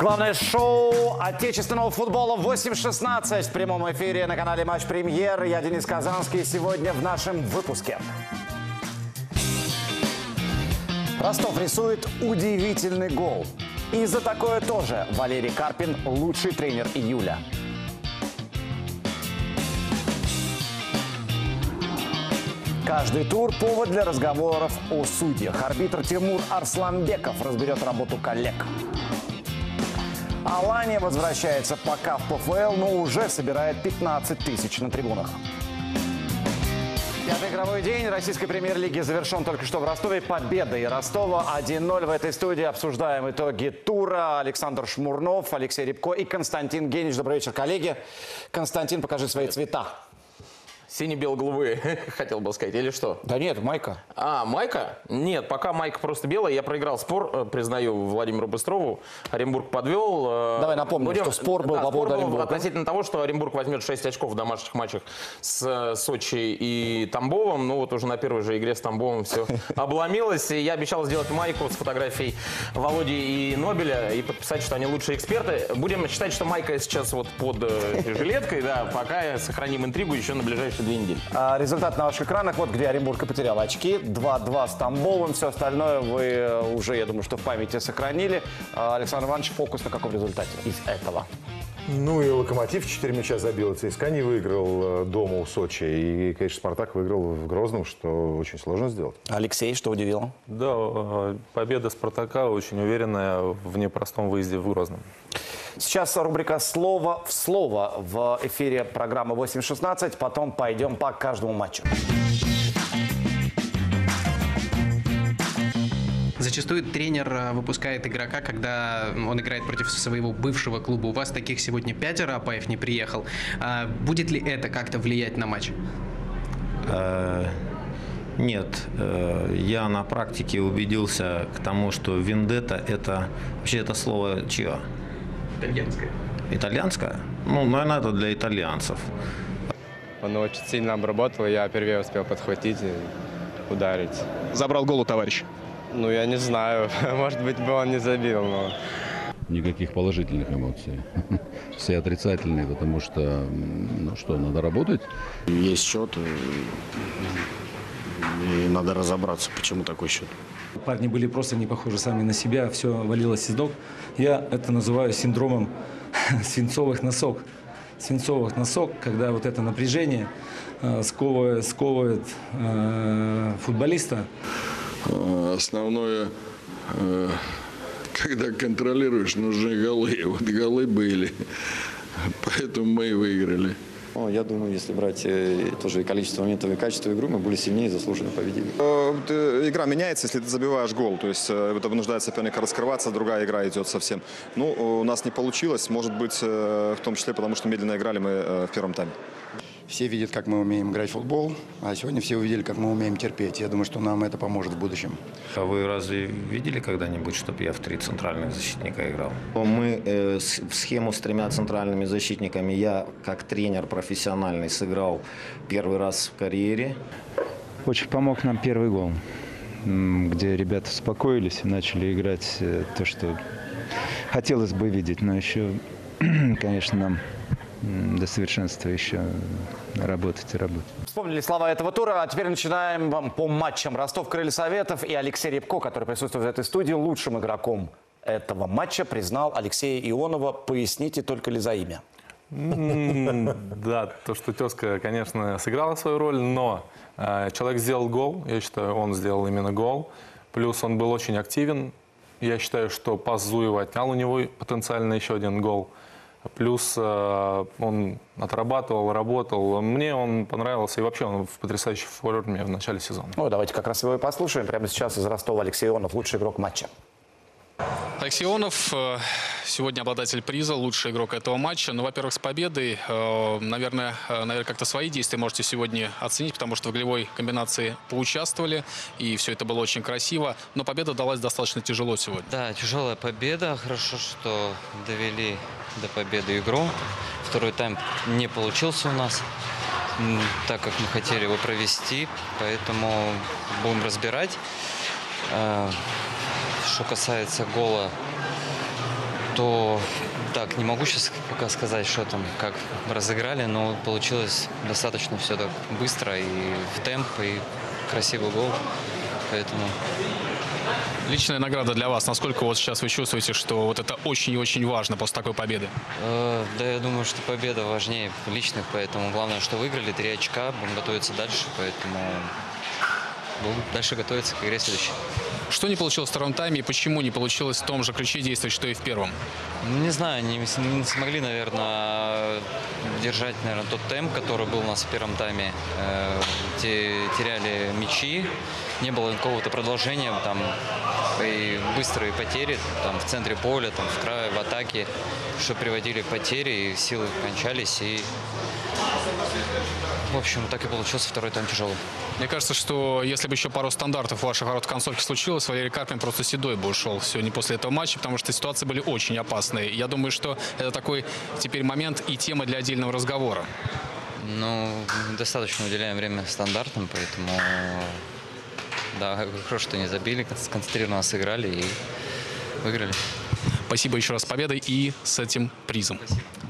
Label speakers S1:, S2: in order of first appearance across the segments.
S1: Главное шоу отечественного футбола 8.16 в прямом эфире на канале Матч Премьер. Я Денис Казанский. Сегодня в нашем выпуске. Ростов рисует удивительный гол. И за такое тоже Валерий Карпин – лучший тренер июля. Каждый тур – повод для разговоров о судьях. Арбитр Тимур Арсланбеков разберет работу коллег. Алания возвращается пока в ПФЛ, но уже собирает 15 тысяч на трибунах. Пятый игровой день российской премьер-лиги завершен только что в Ростове победой Ростова 1-0. В этой студии обсуждаем итоги тура. Александр Шмурнов, Алексей Рябко и Константин Генич. Добрый вечер, коллеги. Константин, покажи свои цвета.
S2: Сине-бело-голубые, хотел бы сказать, или что?
S1: Да нет, майка.
S2: А, майка? Нет, пока майка просто белая. Я проиграл спор, э, признаю, Владимиру Быстрову. Оренбург подвел. э,
S1: Давай напомним, что спор был
S2: да,
S1: по поводу Оренбурга.
S2: относительно того, что Оренбург возьмет 6 очков в домашних матчах с э, Сочи и Тамбовом. Ну вот уже на первой же игре с Тамбовом все обломилось. И я обещал сделать майку с фотографией Володи и Нобеля и подписать, что они лучшие эксперты. Будем считать, что майка сейчас вот под жилеткой, да, пока сохраним интригу еще на ближайшие две недели.
S1: А, Результат на ваших экранах. Вот где Оренбург и потерял очки. 2-2 с Тамбовым. Все остальное вы э, уже, я думаю, что в памяти сохранили. А, Александр Иванович, фокус на каком результате из этого?
S3: Ну и Локомотив 4 мяча забил, и ЦСКА не выиграл э, дома у Сочи. И, конечно, Спартак выиграл в Грозном, что очень сложно сделать.
S1: Алексей, что удивило?
S4: Да, э, победа Спартака очень уверенная в непростом выезде в Грозном.
S1: Сейчас рубрика «Слово в слово» в эфире программы 8.16. Потом пойдем по каждому матчу.
S5: Зачастую тренер э, выпускает игрока, когда он играет против своего бывшего клуба. У вас таких сегодня пятеро, Апаев не приехал. А Будет ли это как-то влиять на матч?
S6: Э, Нет, э, я на практике убедился к тому, что вендетта это вообще это слово чье?
S5: Итальянская.
S6: Итальянское? Ну, наверное, это для итальянцев.
S7: Он очень сильно обработал, я первее успел подхватить и ударить.
S8: Забрал гол у товарища.
S7: Ну, я не знаю, может быть, бы он не забил, но...
S9: никаких положительных эмоций. Все отрицательные, потому что, ну что, надо работать.
S10: Есть счет, и надо разобраться, почему такой счет.
S11: Парни были просто не похожи сами на себя, все валилось из ног. Я это называю синдромом свинцовых носок. Свинцовых носок, когда вот это напряжение э, сковывает, сковывает э, футболиста.
S12: А, Основное, э, когда контролируешь, нужны голы. Вот голы были. Поэтому мы и выиграли.
S13: Ну, я думаю, если брать э, тоже и количество моментов, и качество игры, мы были сильнее и заслуженно победили.
S14: Э, Игра меняется, если ты забиваешь гол. То есть э, это вынуждает соперника раскрываться, другая игра идет совсем. Ну, у нас не получилось, может быть, э, в том числе потому, что медленно играли мы э, в первом тайме.
S15: Все видят, как мы умеем играть в футбол, а сегодня все увидели, как мы умеем терпеть. Я думаю, что нам это поможет в будущем.
S6: А вы разве видели когда-нибудь, чтобы я в три центральных защитника играл? Мы э, с- в схему с тремя центральными защитниками я, как тренер профессиональный, сыграл первый раз в карьере.
S16: Очень помог нам первый гол, где ребята успокоились и начали играть э, то, что хотелось бы видеть. Но еще, конечно, нам до совершенства еще работать и работать.
S1: Вспомнили слова этого тура, а теперь начинаем вам по матчам. Ростов Крылья Советов и Алексей Рябко, который присутствует в этой студии, лучшим игроком этого матча признал Алексея Ионова. Поясните только ли за имя?
S4: Да, то, что тезка, конечно, сыграла свою роль, но э, человек сделал гол. Я считаю, он сделал именно гол. Плюс он был очень активен. Я считаю, что пас Зуева отнял у него потенциально еще один гол. Плюс э, он отрабатывал, работал. Мне он понравился. И вообще он в потрясающей форме в начале сезона.
S1: Ну, давайте как раз его и послушаем. Прямо сейчас из Ростова Алексей Ионов, лучший игрок матча.
S8: Алексей Ионов, э, сегодня обладатель приза, лучший игрок этого матча. Ну, во-первых, с победой. Э, Наверное, э, наверное, как-то свои действия можете сегодня оценить, потому что в голевой комбинации поучаствовали, и все это было очень красиво. Но победа далась достаточно тяжело сегодня.
S17: Да, тяжелая победа. Хорошо, что довели до победы игру. Второй тайм не получился у нас, так как мы хотели его провести. Поэтому будем разбирать. Что касается гола, то так, не могу сейчас пока сказать, что там, как разыграли, но получилось достаточно все так быстро и в темп, и красивый гол. Поэтому
S8: Личная награда для вас. Насколько вот сейчас вы чувствуете, что вот это очень и очень важно после такой победы?
S17: Э, да, я думаю, что победа важнее личных, поэтому главное, что выиграли, три очка, будем готовиться дальше, поэтому будем дальше готовиться к игре следующей.
S8: Что не получилось в втором тайме и почему не получилось в том же ключе действовать, что и в первом?
S17: Ну, Не знаю, не, не смогли, наверное, держать, наверное, тот темп, который был у нас в первом тайме. Э, те- теряли мячи, не было какого-то продолжения, там и быстрые потери там в центре поля, там в крае, в атаке, что приводили к потере, и силы кончались, и в общем, так и получился второй тайм тяжелый.
S8: Мне кажется, что если бы еще пару стандартов в ваших ворот в концовке случилось, Валерий Карпин просто седой бы ушел сегодня после этого матча, потому что ситуации были очень опасные. Я думаю, что это такой теперь момент и тема для отдельного разговора.
S17: Ну, достаточно уделяем время стандартам, поэтому да, хорошо, что не забили, сконцентрированно сыграли и выиграли.
S8: Спасибо еще раз победой и с этим призом.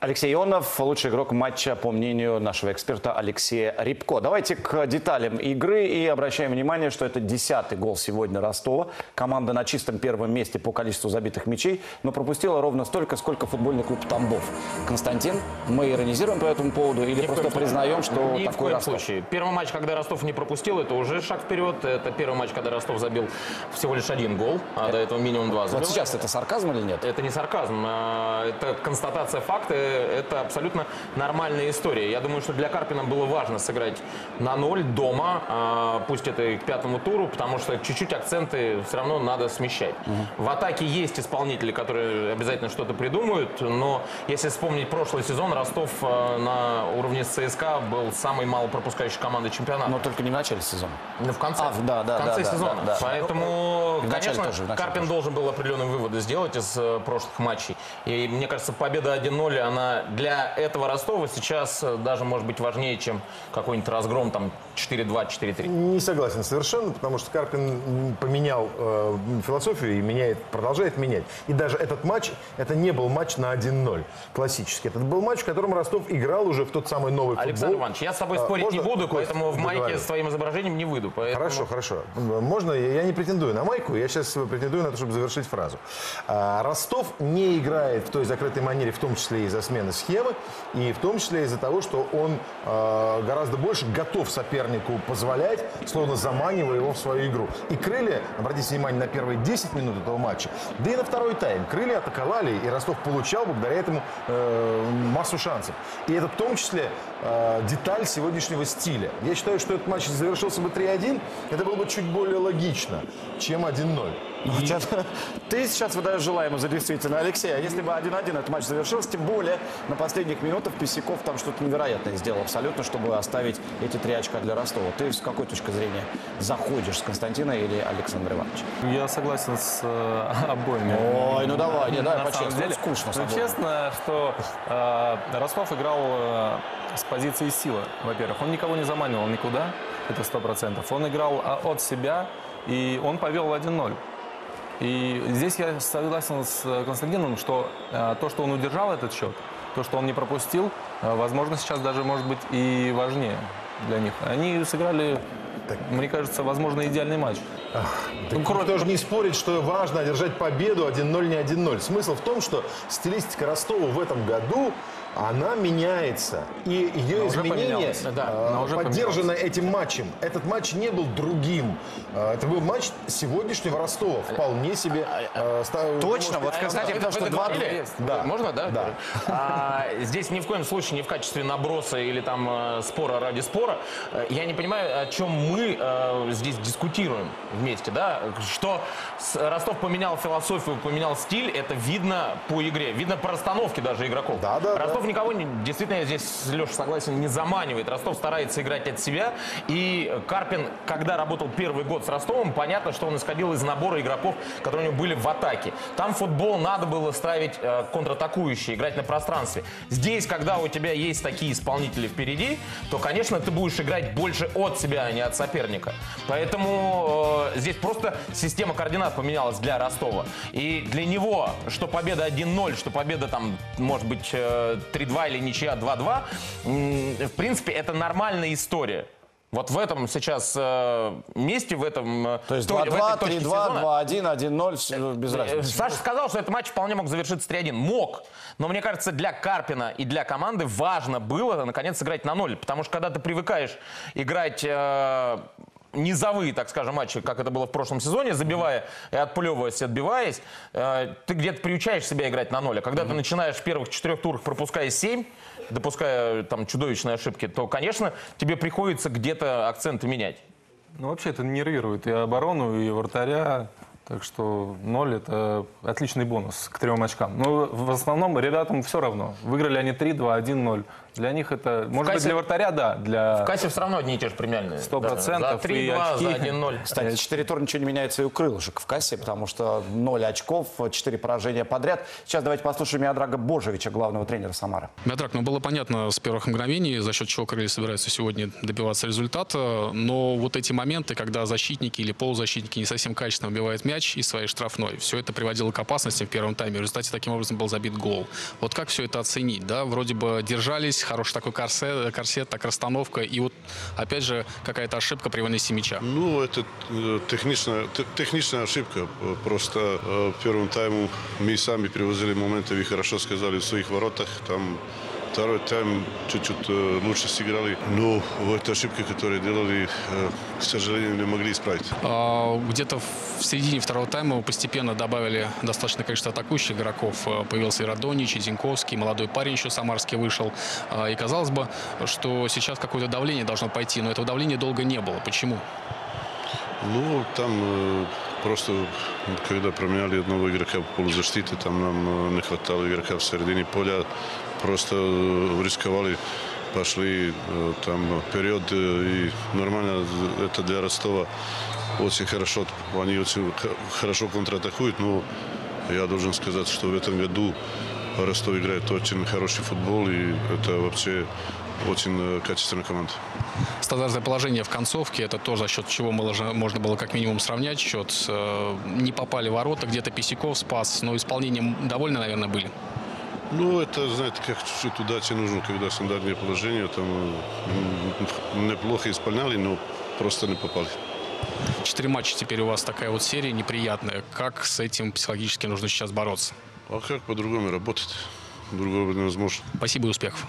S1: Алексей Ионов, лучший игрок матча, по мнению нашего эксперта Алексея Рябко. Давайте к деталям игры и обращаем внимание, что это десятый гол сегодня Ростова. Команда на чистом первом месте по количеству забитых мячей, но пропустила ровно столько, сколько футбольный клуб Тамбов. Константин, мы иронизируем по этому поводу или
S2: Ни в
S1: просто признаем, что
S2: Ни в
S1: такой
S2: коем
S1: Ростов?
S2: случае. Первый матч, когда Ростов не пропустил, это уже шаг вперед. Это первый матч, когда Ростов забил всего лишь один гол, а до этого минимум два
S1: Вот
S2: забил.
S1: сейчас это сарказм или нет?
S2: Это не сарказм, а, это констатация факта, это абсолютно нормальная история. Я думаю, что для Карпина было важно сыграть на ноль дома, а, пусть это и к пятому туру, потому что чуть-чуть акценты все равно надо смещать. В атаке есть исполнители, которые обязательно что-то придумают, но если вспомнить прошлый сезон, Ростов а, на уровне ЦСКА был самой малопропускающей командой чемпионата.
S1: Но только не в начале сезона.
S2: Ну, в конце,
S1: А, да, да,
S2: в конце
S1: да, да,
S2: сезона.
S1: да, да.
S2: Поэтому,
S1: В
S2: конечно,
S1: тоже, в
S2: Карпин должен был определенные выводы сделать из э, прошлых матчей. И мне кажется, победа 1-0, она для этого Ростова сейчас э, даже может быть важнее, чем какой-нибудь разгром там 4-2, 4-3.
S3: Не согласен совершенно, потому что Карпин поменял э, философию и меняет, продолжает менять. И даже этот матч, это не был матч на 1-0 классический. Это был матч, в котором Ростов играл уже в тот самый новый футбол.
S2: Александр Иванович, я с тобой
S3: А,
S2: спорить не
S3: можно,
S2: буду,
S3: Кость,
S2: поэтому в майке
S3: договорю?
S2: с твоим изображением не выйду. Поэтому...
S3: Хорошо, хорошо. Можно, я не претендую на майку, я сейчас претендую на то, чтобы завершить фразу. А, Ростов не играет в той закрытой манере, в том числе из-за смены схемы, и в том числе из-за того, что он а, гораздо больше готов сопернику позволять, словно заманивая его в свою игру. И крылья, обратите внимание на первые 10 минут этого матча, да и на второй тайм, крылья атаковали, и Ростов получал благодаря этому э, массу шансов. И это в том числе э, деталь сегодняшнего стиля. Я считаю, что этот матч завершился бы 3-1, это было бы чуть более логично, чем 1-0.
S1: Сейчас, ты сейчас выдаешь желаемое за действительно, Алексей. А если бы 1-1 этот матч завершился, тем более на последних минутах Писяков там что-то невероятное сделал абсолютно, чтобы оставить эти три очка для Ростова. Ты с какой точки зрения заходишь, с Константина или Александра Ивановича?
S4: Я согласен с э, обоими.
S1: Ой, ну давай, не, давай по-честному. Скучно
S4: Ну, честно, что э, Ростов играл э, с позиции силы, во-первых. Он никого не заманивал никуда, это сто процентов. Он играл а, от себя, и он повел 1-0. И здесь я согласен с э, Константином, что э, то, что он удержал этот счет, то, что он не пропустил, э, возможно, сейчас даже может быть и важнее для них. Они сыграли, мне кажется, возможно, идеальный матч.
S3: Ну, Никто же не спорит, что важно одержать победу 1-0, не 1-0. Смысл в том, что стилистика Ростова в этом году она меняется. И ее
S4: Она
S3: изменение.
S4: Да,
S3: э,
S4: она
S3: поддержано этим матчем. Этот матч не был другим. Э, Это был матч сегодняшнего Ростова. Вполне себе. э, ста-
S1: Точно, вот
S3: сказать,
S2: Это-
S1: потому что два?
S3: Да.
S2: Можно, да?
S3: Да.
S2: А, здесь ни в коем случае не в качестве наброса или там э, спора ради спора. Э, Я не понимаю, о чем мы э, здесь дискутируем вместе, да? Что Ростов поменял философию, поменял стиль, это видно по игре, видно по расстановке даже игроков.
S3: Да, да,
S2: Ростов
S3: да.
S2: никого, не, действительно, я здесь, Леша, согласен, не заманивает. Ростов старается играть от себя. И Карпин, когда работал первый год с Ростовом, понятно, что он исходил из набора игроков, которые у него были в атаке. Там футбол надо было ставить э, контратакующий, играть на пространстве. Здесь, когда у тебя есть такие исполнители впереди, то, конечно, ты будешь играть больше от себя, а не от от соперника. Поэтому э, здесь просто система координат поменялась для Ростова. И для него, что победа 1-0, что победа там, может быть, э, 3-2 или ничья 2-2, м, в принципе, это нормальная история. Вот в этом сейчас э, месте, в этом... э,
S1: То есть
S2: той- в
S1: 2-2,
S2: этой точке
S1: 3-2,
S2: сезона-
S1: 2-1, 1-0, всё без
S2: Э,
S1: разницы.
S2: Саша сказал, что этот матч вполне мог завершиться 3-1. Мог. Но мне кажется, для Карпина и для команды важно было, наконец, сыграть на ноль. Потому что когда ты привыкаешь играть э, низовые, так скажем, матчи, как это было в прошлом сезоне, забивая и отплевываясь, и отбиваясь, э, ты где-то приучаешь себя играть на ноль. А когда ты начинаешь в первых четырех турах, пропуская 7, допуская там чудовищные ошибки, то, конечно, тебе приходится где-то акценты менять.
S4: Ну, вообще это нервирует и оборону, и вратаря. Так что ноль – это отличный бонус к трем очкам. Но в основном ребятам все равно. Выиграли они 3-2, 1-0. Для них это, может быть,
S2: кассе-
S4: для вратаря, да. Для...
S2: В кассе все равно одни и те же премиальные.
S4: Сто
S2: Да.
S4: процентов,
S2: За
S4: и
S2: 3-2,
S4: очки.
S2: за 1-0.
S1: Кстати, 4 тура ничего не меняется и у крылышек в кассе, потому что 0 очков, 4 поражения подряд. Сейчас давайте послушаем Миодрага Божевича, главного тренера Самары.
S8: Миодрак, ну было понятно с первых мгновений, за счет чего крылья собираются сегодня добиваться результата, но вот эти моменты, когда защитники или полузащитники не совсем качественно убивают мяч из своей штрафной, все это приводило к опасности в первом тайме. В результате таким образом был забит гол. Вот как все это оценить? Да, вроде бы держались, хороший такой корсет, корсет так расстановка, и вот опять же какая-то ошибка при выносе мяча.
S18: Ну, это э, техничная, те- техничная ошибка. Просто э, в первом тайму мы сами привозили моменты, вы хорошо сказали, в своих воротах. Там второй тайм чуть-чуть лучше сыграли. Но в этой ошибке, которую делали, к сожалению, не могли исправить.
S8: Где-то в середине второго тайма постепенно добавили достаточное количество атакующих игроков. Появился и Радонич, и Зинковский, молодой парень еще самарский вышел. И казалось бы, что сейчас какое-то давление должно пойти, но этого давления долго не было. Почему?
S18: Ну, там э, просто, когда променяли одного игрока в полузащите, там нам э, не хватало игрока в середине поля. Просто э, рисковали, пошли э, там вперед. э, И нормально это для Ростова очень хорошо. Они очень хорошо контратакуют, но я должен сказать, что в этом году Ростов играет очень хороший футбол, и это вообще очень качественная команда.
S8: Стандартное положение в концовке, это то, за счет чего можно было как минимум сравнять счет. Не попали ворота, где-то Писяков спас, но исполнением довольны, наверное, были.
S18: Ну, это, знаете, как чуть-чуть удачи нужно, когда стандартное положение, там неплохо исполняли, но просто не попали.
S8: Четыре матча теперь у вас такая вот серия неприятная. Как с этим психологически нужно сейчас бороться?
S18: А как по-другому работать? Другого невозможно.
S8: Спасибо и успехов.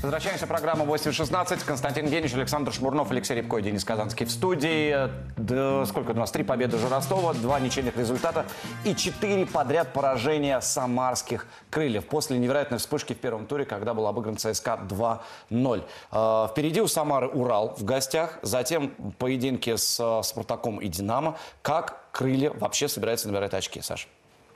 S1: Возвращаемся в программу 8.16. Константин Генич, Александр Шмурнов, Алексей Рябко и Денис Казанский в студии. Да, сколько у нас? Три победы уже Ростова, два ничейных результата и четыре подряд поражения самарских крыльев. После невероятной вспышки в первом туре, когда был обыгран ЦСКА 2-0. Э, Впереди у Самары Урал в гостях, затем поединки с э, Спартаком и Динамо. Как крылья вообще собираются набирать очки, Саша?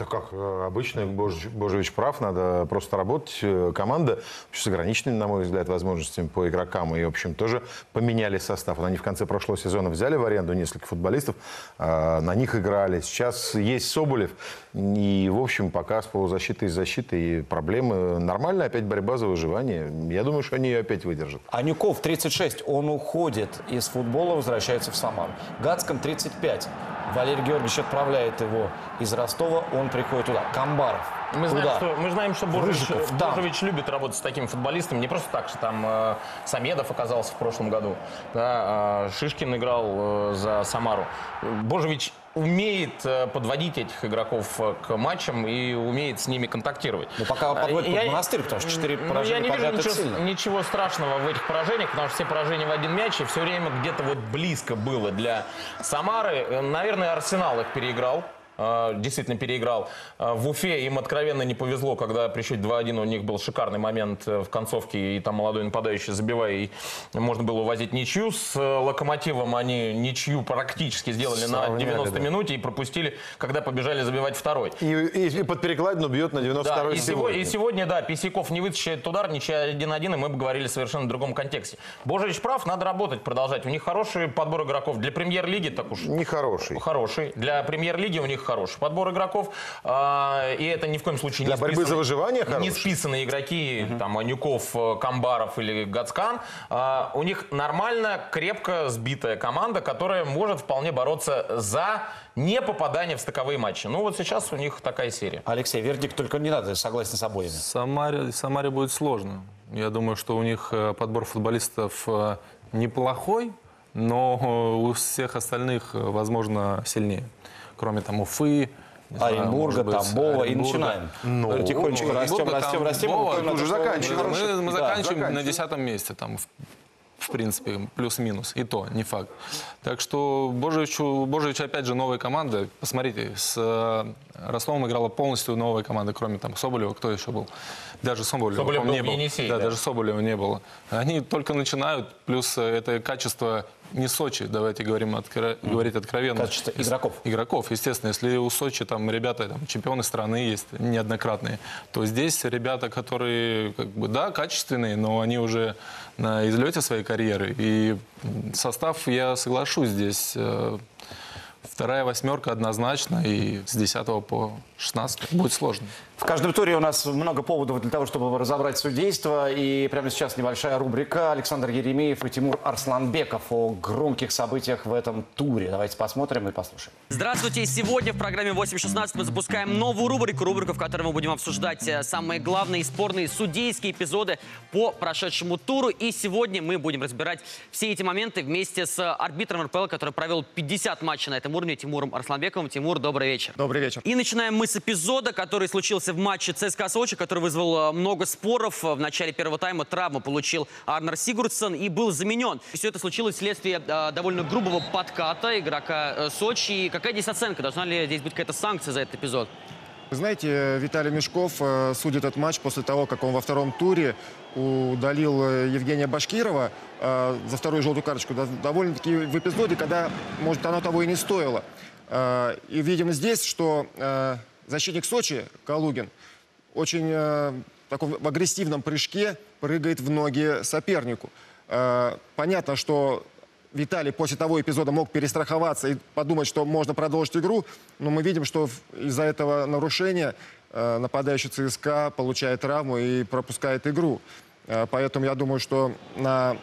S3: Так как э, обычно Бож- Божевич прав, надо просто работать. Э, Команда с ограниченными, на мой взгляд, возможностями по игрокам. И, в общем, тоже поменяли состав. Они в конце прошлого сезона взяли в аренду несколько футболистов, э, на них играли. Сейчас есть Соболев. И, в общем, пока с полузащитой и защитой и проблемы. Нормальная опять борьба за выживание. Я думаю, что они ее опять выдержат.
S1: Анюков 36, он уходит из футбола, возвращается в Самару. Гацкан 35. Валерий Георгиевич отправляет его из Ростова, он приходит туда. Камбаров.
S2: Мы знаем,
S1: туда.
S2: что, мы знаем, что Божевич,
S1: Рыжиков, там.
S2: Любит работать с такими футболистами. Не просто так, что там э, Самедов оказался в прошлом году. Да, э, Шишкин играл э, за Самару. Божевич умеет э, подводить этих игроков э, к матчам и умеет с ними контактировать.
S1: Ну, пока
S2: Э,
S1: подводит под
S2: я-
S1: монастырь, потому что четыре
S2: Ну,
S1: поражения
S2: я не вижу ничего,
S1: сильно.
S2: ничего страшного в этих поражениях, потому что все поражения в один мяч, и все время где-то вот близко было для Самары. Э, Наверное, Арсенал их переиграл. Э, Действительно переиграл. Э, В Уфе им откровенно не повезло, когда при счете 2-1 у них был шикарный момент э, в концовке, и там молодой нападающий забивая, и можно было увозить ничью. С э, Локомотивом они ничью практически сделали на
S3: Сравняли,
S2: 90
S3: да.
S2: минуте и пропустили, когда побежали забивать второй.
S3: И, и- и под перекладину бьет на 92-й
S2: Да, и, сего-
S3: сегодня.
S2: и сегодня, да, Писяков не вытащит удар, ничья 1-1, и мы бы говорили совершенно в другом контексте. Божевич прав, надо работать, продолжать. У них хороший подбор игроков. Для премьер-лиги так уж...
S3: Нехороший.
S2: Хороший. Для премьер-лиги у них хороший подбор игроков. А, И это ни в коем случае
S3: Для
S2: не
S3: борьбы
S2: списанные-
S3: за выживание
S2: Не
S3: хороший.
S2: списанные игроки, там, Анюков, э, Камбаров или Гацкан. А, У них нормально, крепко сбитая команда, которая может вполне бороться за не попадание в стыковые матчи. Ну вот сейчас у них такая серия.
S1: Алексей, вердикт только не надо, согласен с обоими.
S4: Самаре, Самаре будет сложно. Я думаю, что у них э, подбор футболистов э, неплохой, но э, у всех остальных, э, возможно, сильнее. Кроме там Уфы, знаю,
S1: Оренбурга, Тамбова, и начинаем. Потихонечку
S4: Ну,
S1: растем,
S4: Оренбурга,
S1: растем, растем,
S4: Тамбова, тут
S1: то,
S4: уже заканчиваем. Мы, мы
S1: Да,
S4: заканчиваем на десятом месте, там, в, в принципе, плюс-минус. И то, не факт. Так что Божевичу, Божевич, опять же, новая команда. Посмотрите, с э, Ростовом играла полностью новая команда, кроме там Соболева. Кто еще был? Даже Соболева,
S2: Соболев
S4: по-моему,
S2: был
S4: не было.
S2: Енисее,
S4: да,
S2: да.
S4: даже Соболева не было. Они только начинают, плюс это качество не Сочи, давайте говорим откро- говорить откровенно.
S1: Качество игроков.
S4: Игроков, естественно. Если у Сочи там ребята, там, чемпионы страны есть неоднократные, то здесь ребята, которые, как бы, да, качественные, но они уже на излете своей карьеры. И состав, я соглашусь, здесь э, вторая восьмерка однозначно, и с 10 по 16 будет сложно.
S1: В каждом туре у нас много поводов для того, чтобы разобрать судейство. И прямо сейчас небольшая рубрика. Александр Еремеев и Тимур Арсланбеков о громких событиях в этом туре. Давайте посмотрим и послушаем.
S19: Здравствуйте! Сегодня в программе 8.16 мы запускаем новую рубрику, рубрику, в которой мы будем обсуждать э, самые главные и спорные судейские эпизоды по прошедшему туру. И сегодня мы будем разбирать все эти моменты вместе с арбитром РПЛ, который провел 50 матчей на этом уровне, Тимуром Арсланбековым. Тимур, добрый вечер.
S20: Добрый вечер.
S19: И начинаем мы с эпизода, который случился в матче ЦСКА Сочи, который вызвал э, много споров. В начале первого тайма травму получил Арнер Сигурдсон и был заменен. Все это случилось вследствие э, довольно грубого подката игрока э, Сочи. И какая здесь оценка? Должна ли здесь быть какая-то санкция за этот эпизод?
S20: Вы знаете, Виталий Мешков судит этот матч после того, как он во втором туре удалил Евгения Башкирова за вторую желтую карточку. Довольно-таки в эпизоде, когда, может, оно того и не стоило. И видим здесь, что защитник Сочи, Калугин, очень э, таком в агрессивном прыжке прыгает в ноги сопернику. Э, Понятно, что Виталий после того эпизода мог перестраховаться и подумать, что можно продолжить игру, но мы видим, что из-за этого нарушения э, нападающий ЦСКА получает травму и пропускает игру. Э, Поэтому я думаю, что на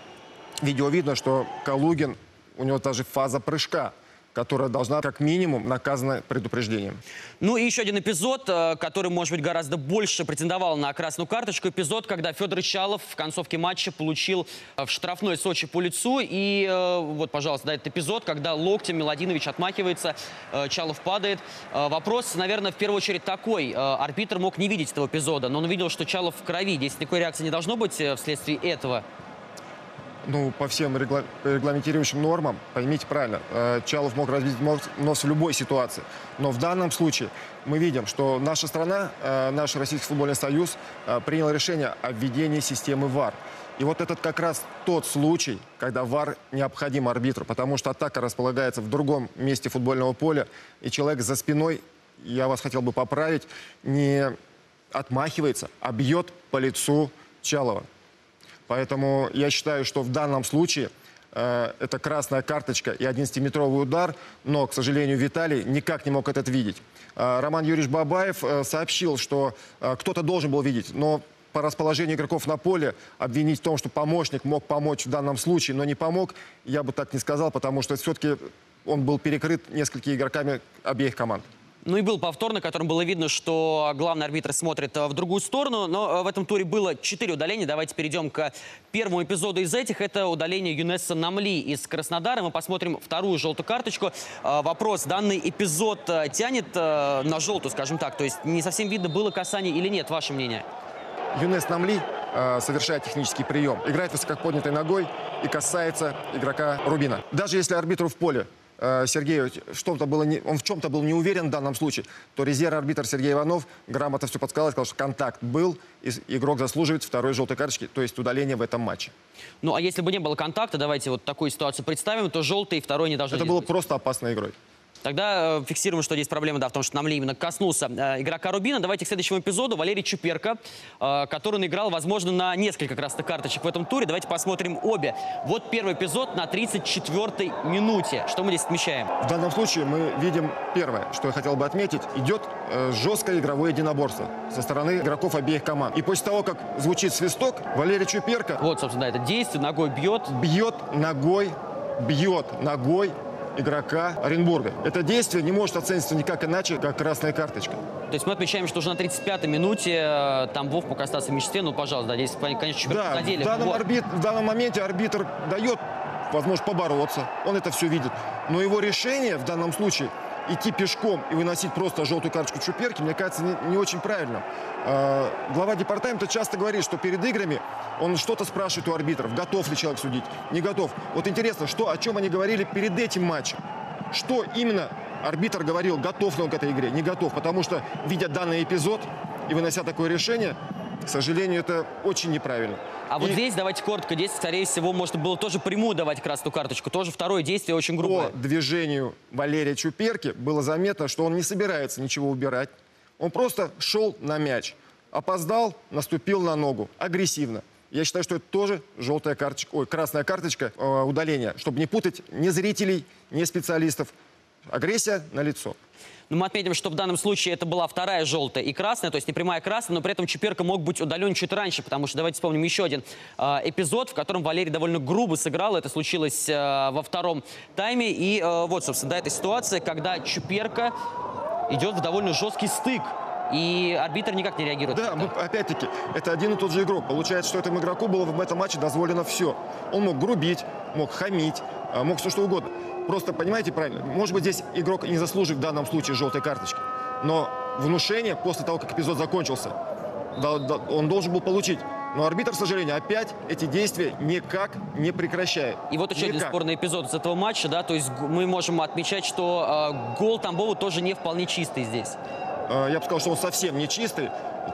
S20: видео видно, что Калугин, у него даже фаза прыжка, которая должна как минимум наказана предупреждением.
S19: Ну и еще один эпизод, э, который, может быть, гораздо больше претендовал на красную карточку. Эпизод, когда Федор Чалов в концовке матча получил э, в штрафной Сочи по лицу. И э, вот, пожалуйста, да, этот эпизод, когда локтем Миладинович отмахивается, Чалов падает. Вопрос, наверное, в первую очередь такой. Арбитр мог не видеть этого эпизода, но он увидел, что Чалов в крови. Здесь никакой реакции не должно быть вследствие этого.
S20: Ну, по всем регла- регламентирующим нормам, поймите правильно, э, Чалов мог разбить нос в любой ситуации. Но в данном случае мы видим, что наша страна, э, наш Российский футбольный союз э, принял решение о введении системы ВАР. И вот этот как раз тот случай, когда ВАР необходим арбитру, потому что атака располагается в другом месте футбольного поля, и человек за спиной, я вас хотел бы поправить, не отмахивается, а бьет по лицу Чалова. Поэтому я считаю, что в данном случае э, это красная карточка и 11-метровый удар, но, к сожалению, Виталий никак не мог этот видеть. Э, Роман Юрьевич Бабаев э, сообщил, что э, кто-то должен был видеть, но по расположению игроков на поле обвинить в том, что помощник мог помочь в данном случае, но не помог, я бы так не сказал, потому что все-таки он был перекрыт несколькими игроками обеих команд.
S19: Ну и был повтор, на котором было видно, что главный арбитр смотрит э, в другую сторону. Но э, в этом туре было 4 удаления. Давайте перейдем к первому эпизоду из этих. Это удаление Юнеса Намли из Краснодара. Мы посмотрим вторую желтую карточку. Э, Вопрос, данный эпизод тянет на желтую, скажем так. То есть не совсем видно, было касание или нет. Ваше мнение?
S20: Юнес Намли совершает технический прием. Играет высоко поднятой ногой и касается игрока Рубина. Даже если арбитру в поле э, Сергею что-то было не, он в чем-то был не уверен в данном случае, то резерв-арбитр Сергей Иванов грамотно все подсказал, сказал, что контакт был, и игрок заслуживает второй желтой карточки, то есть удаление в этом матче.
S19: Ну а если бы не было контакта, давайте вот такую ситуацию представим, то желтый и второй не должны
S20: Это было
S19: быть.
S20: просто опасной игрой.
S19: Тогда э, фиксируем, что здесь проблема да, в том, что Намли именно коснулся э, игрока Рубина. Давайте к следующему эпизоду. Валерий Чуперко, э, который наиграл, возможно, на несколько красных карточек в этом туре. Давайте посмотрим обе. Вот первый эпизод на 34-й минуте. Что мы здесь отмечаем?
S20: В данном случае мы видим первое, что я хотел бы отметить. Идет э, жесткое игровое единоборство со стороны игроков обеих команд. И после того, как звучит свисток, Валерий Чуперко...
S19: Вот, собственно, да, это действие, ногой бьет.
S20: Бьет ногой, бьет ногой игрока Оренбурга. Это действие не может оцениться никак иначе, как красная карточка.
S19: То есть мы отмечаем, что уже на 35-й минуте э, Тамбов мог остаться в меньшинстве. Ну, пожалуйста, здесь, конечно,
S20: Да, в данном, арбит- в данном моменте арбитр дает возможность побороться. Он это все видит. Но его решение в данном случае идти пешком и выносить просто желтую карточку Чуперки, мне кажется, не, не очень правильным. Э, глава департамента часто говорит, что перед играми он что-то спрашивает у арбитров, готов ли человек судить, не готов. Вот интересно, что, о чем они говорили перед этим матчем. Что именно арбитр говорил, готов ли он к этой игре, не готов. Потому что, видя данный эпизод и вынося такое решение, к сожалению, это очень неправильно.
S19: А вот
S20: И-
S19: здесь, давайте коротко, здесь, скорее всего, можно было тоже прямую давать красную карточку. Тоже второе действие очень грубое.
S20: По движению Валерия Чуперки было заметно, что он не собирается ничего убирать. Он просто шел на мяч. Опоздал, наступил на ногу. Агрессивно. Я считаю, что это тоже желтая карточка, ой, красная карточка э, удаления, чтобы не путать ни зрителей, ни специалистов. Агрессия на лицо.
S19: Но мы отметим, что в данном случае это была вторая желтая и красная, то есть не прямая красная, но при этом Чуперка мог быть удален чуть раньше, потому что давайте вспомним еще один э, эпизод, в котором Валерий довольно грубо сыграл. Это случилось э, во втором тайме. И э, вот, собственно, да, эта ситуация, когда Чуперка идет в довольно жесткий стык. И арбитр никак не реагирует.
S20: Да, мы- опять-таки, это один и тот же игрок. Получается, что этому игроку было в этом матче дозволено все. Он мог грубить, мог хамить, мог все что угодно. Просто, понимаете правильно, может быть, здесь игрок не заслужит в данном случае желтой карточки. Но внушение после того, как эпизод закончился, он должен был получить. Но арбитр, к сожалению, опять эти действия никак не прекращает.
S19: И вот еще один
S20: Никак.
S19: спорный эпизод из этого матча, да, то есть мы можем отмечать, что э, гол Тамбова тоже не вполне чистый здесь.
S20: Э, Я бы сказал, что он совсем не чистый,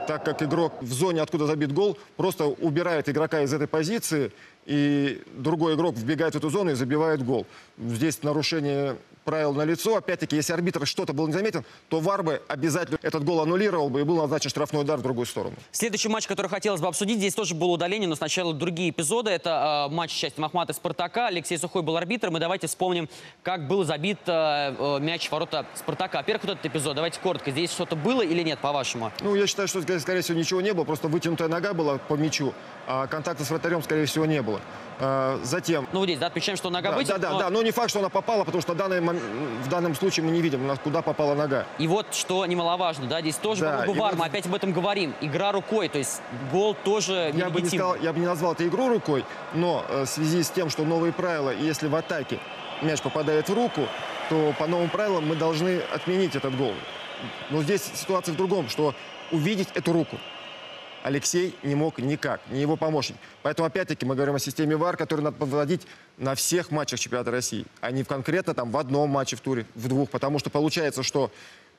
S20: так как игрок в зоне, откуда забит гол, просто убирает игрока из этой позиции, и другой игрок вбегает в эту зону и забивает гол. Здесь нарушение правил на лицо. Опять-таки, если арбитр что-то был не заметен, то ВАР бы обязательно этот гол аннулировал бы и был назначен штрафной удар в другую сторону.
S19: Следующий матч, который хотелось бы обсудить, здесь тоже было удаление, но сначала другие эпизоды. Это э, матч части Махмата и Спартака. Алексей Сухой был арбитром. И давайте вспомним, как был забит э, э, мяч в ворота Спартака. Во-первых, вот этот эпизод. Давайте коротко. Здесь что-то было или нет, по-вашему?
S20: Ну, я считаю, что, скорее всего, ничего не было, просто вытянутая нога была по мячу, а контакта с вратарем, скорее всего, не было. А, Затем...
S19: Ну, вот здесь, да, отмечаем, что нога
S20: Да,
S19: вытянута,
S20: да, да,
S19: но-
S20: да, но не факт, что она попала, потому что в, данный в данном случае мы не видим, у нас куда попала нога.
S19: И вот что немаловажно, да, здесь тоже
S20: Да,
S19: вар,
S20: вот-
S19: мы опять об этом говорим. Игра рукой, то есть гол тоже
S20: Я бы, не сказал, я бы не назвал это игру рукой, но э, в связи с тем, что новые правила, если в атаке мяч попадает в руку, то по новым правилам мы должны отменить этот гол. Но здесь ситуация в другом, что увидеть эту руку Алексей не мог никак, ни его помощник. Поэтому, опять-таки, мы говорим о системе ВАР, которую надо проводить на всех матчах чемпионата России, а не в конкретно там в одном матче в туре, в двух. Потому что получается, что